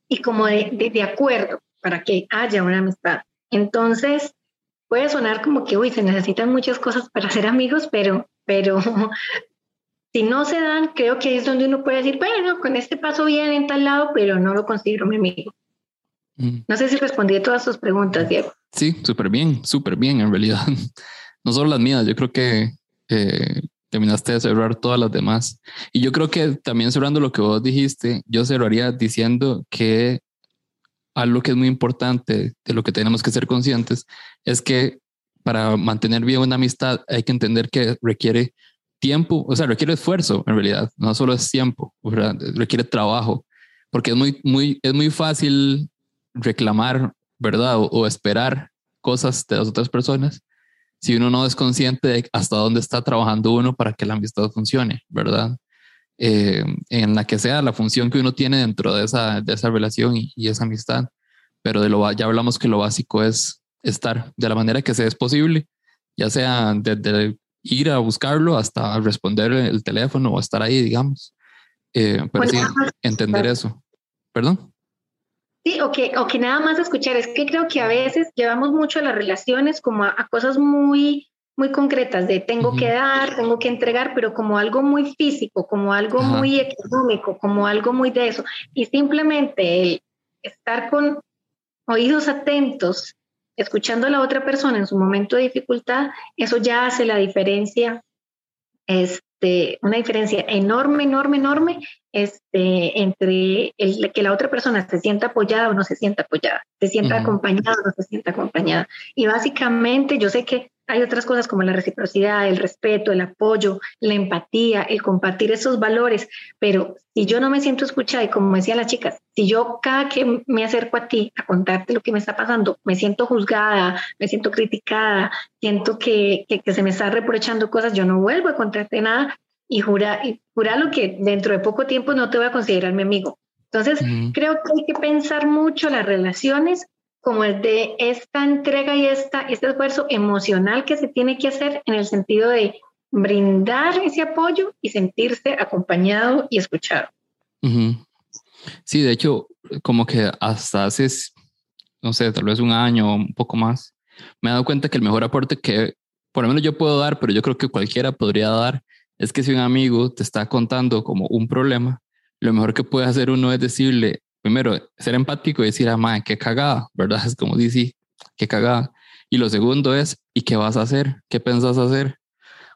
y como de, de, acuerdo para que haya una amistad. Entonces, puede sonar como que, uy, se necesitan muchas cosas para ser amigos, pero, pero si no se dan, creo que es donde uno puede decir, bueno, con este paso bien en tal lado, pero no lo considero mi amigo. Mm. No sé si respondí a todas sus preguntas, Diego. Sí, súper bien, súper bien en realidad. No solo las mías, yo creo que eh, terminaste de cerrar todas las demás. Y yo creo que también cerrando lo que vos dijiste, yo cerraría diciendo que algo que es muy importante de lo que tenemos que ser conscientes es que para mantener bien una amistad hay que entender que requiere tiempo, o sea, requiere esfuerzo en realidad, no solo es tiempo, requiere trabajo, porque es muy, muy, es muy fácil reclamar, ¿verdad? O, esperar cosas de las otras personas si uno no es consciente de hasta dónde está trabajando uno para que la amistad funcione, ¿verdad? Eh, en la que sea la función que uno tiene dentro de esa, de esa relación y, esa amistad. Pero de lo, ya hablamos que lo básico es estar de la manera que sea es posible, ya sea desde ir a buscarlo hasta responder el teléfono o estar ahí, digamos. Eh, pero sí, entender eso. ¿Perdón? Sí, o que, o que nada más escuchar. Es que creo que a veces llevamos mucho las relaciones como a, cosas muy, muy concretas de tengo que dar, tengo que entregar, pero como algo muy físico, como algo muy económico, como algo muy de eso. Y simplemente el estar con oídos atentos, escuchando a la otra persona en su momento de dificultad, eso ya hace la diferencia, este, una diferencia enorme, enorme, enorme este, entre el, que la otra persona se sienta apoyada o no se sienta apoyada, se sienta acompañada o no se sienta acompañada. Y básicamente yo sé que hay otras cosas como la reciprocidad, el respeto, el apoyo, la empatía, el compartir esos valores, pero si yo no me siento escuchada y como decía la chica, si yo cada que me acerco a ti a contarte lo que me está pasando, me siento juzgada, me siento criticada, siento que, que, que se me está reprochando cosas, yo no vuelvo a contarte nada y jura, y jura lo que dentro de poco tiempo no te voy a considerar mi amigo. Entonces, creo que hay que pensar mucho las relaciones como el de esta entrega y esta, este esfuerzo emocional que se tiene que hacer en el sentido de brindar ese apoyo y sentirse acompañado y escuchado. Sí, de hecho, como que hasta hace, no sé, tal vez un año o un poco más, me he dado cuenta que el mejor aporte que por lo menos yo puedo dar, pero yo creo que cualquiera podría dar, es que si un amigo te está contando como un problema, lo mejor que puede hacer uno es decirle, primero, ser empático y decir, ah, madre, qué cagada, ¿verdad? Es como dice, qué cagada. Y lo segundo es, ¿y qué vas a hacer? ¿Qué pensás hacer?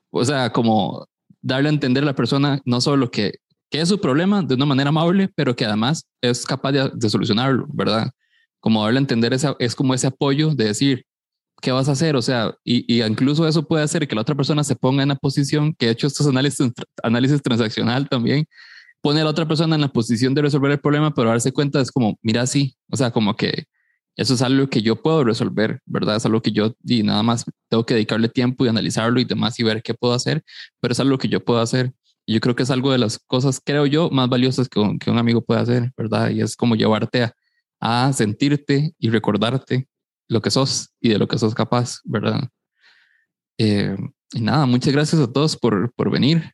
O sea, como darle a entender a la persona no solo que, que es su problema de una manera amable, pero que además es capaz de, de solucionarlo, ¿verdad? Como darle a entender esa, es como ese apoyo de decir, ¿qué vas a hacer? O sea, y, y, incluso eso puede hacer que la otra persona se ponga en la posición que he hecho estos análisis, análisis transaccional también, pone a la otra persona en la posición de resolver el problema, pero darse cuenta es como, mira, sí, o sea, como que eso es algo que yo puedo resolver, ¿verdad? Es algo que yo y nada más tengo que dedicarle tiempo y analizarlo y demás y ver qué puedo hacer, pero es algo que yo puedo hacer. Y yo creo que es algo de las cosas, creo yo, más valiosas que un, que un amigo puede hacer, ¿verdad? Y es como llevarte a, a sentirte y recordarte lo que sos y de lo que sos capaz, ¿verdad? Eh, y nada, muchas gracias a todos por, por venir.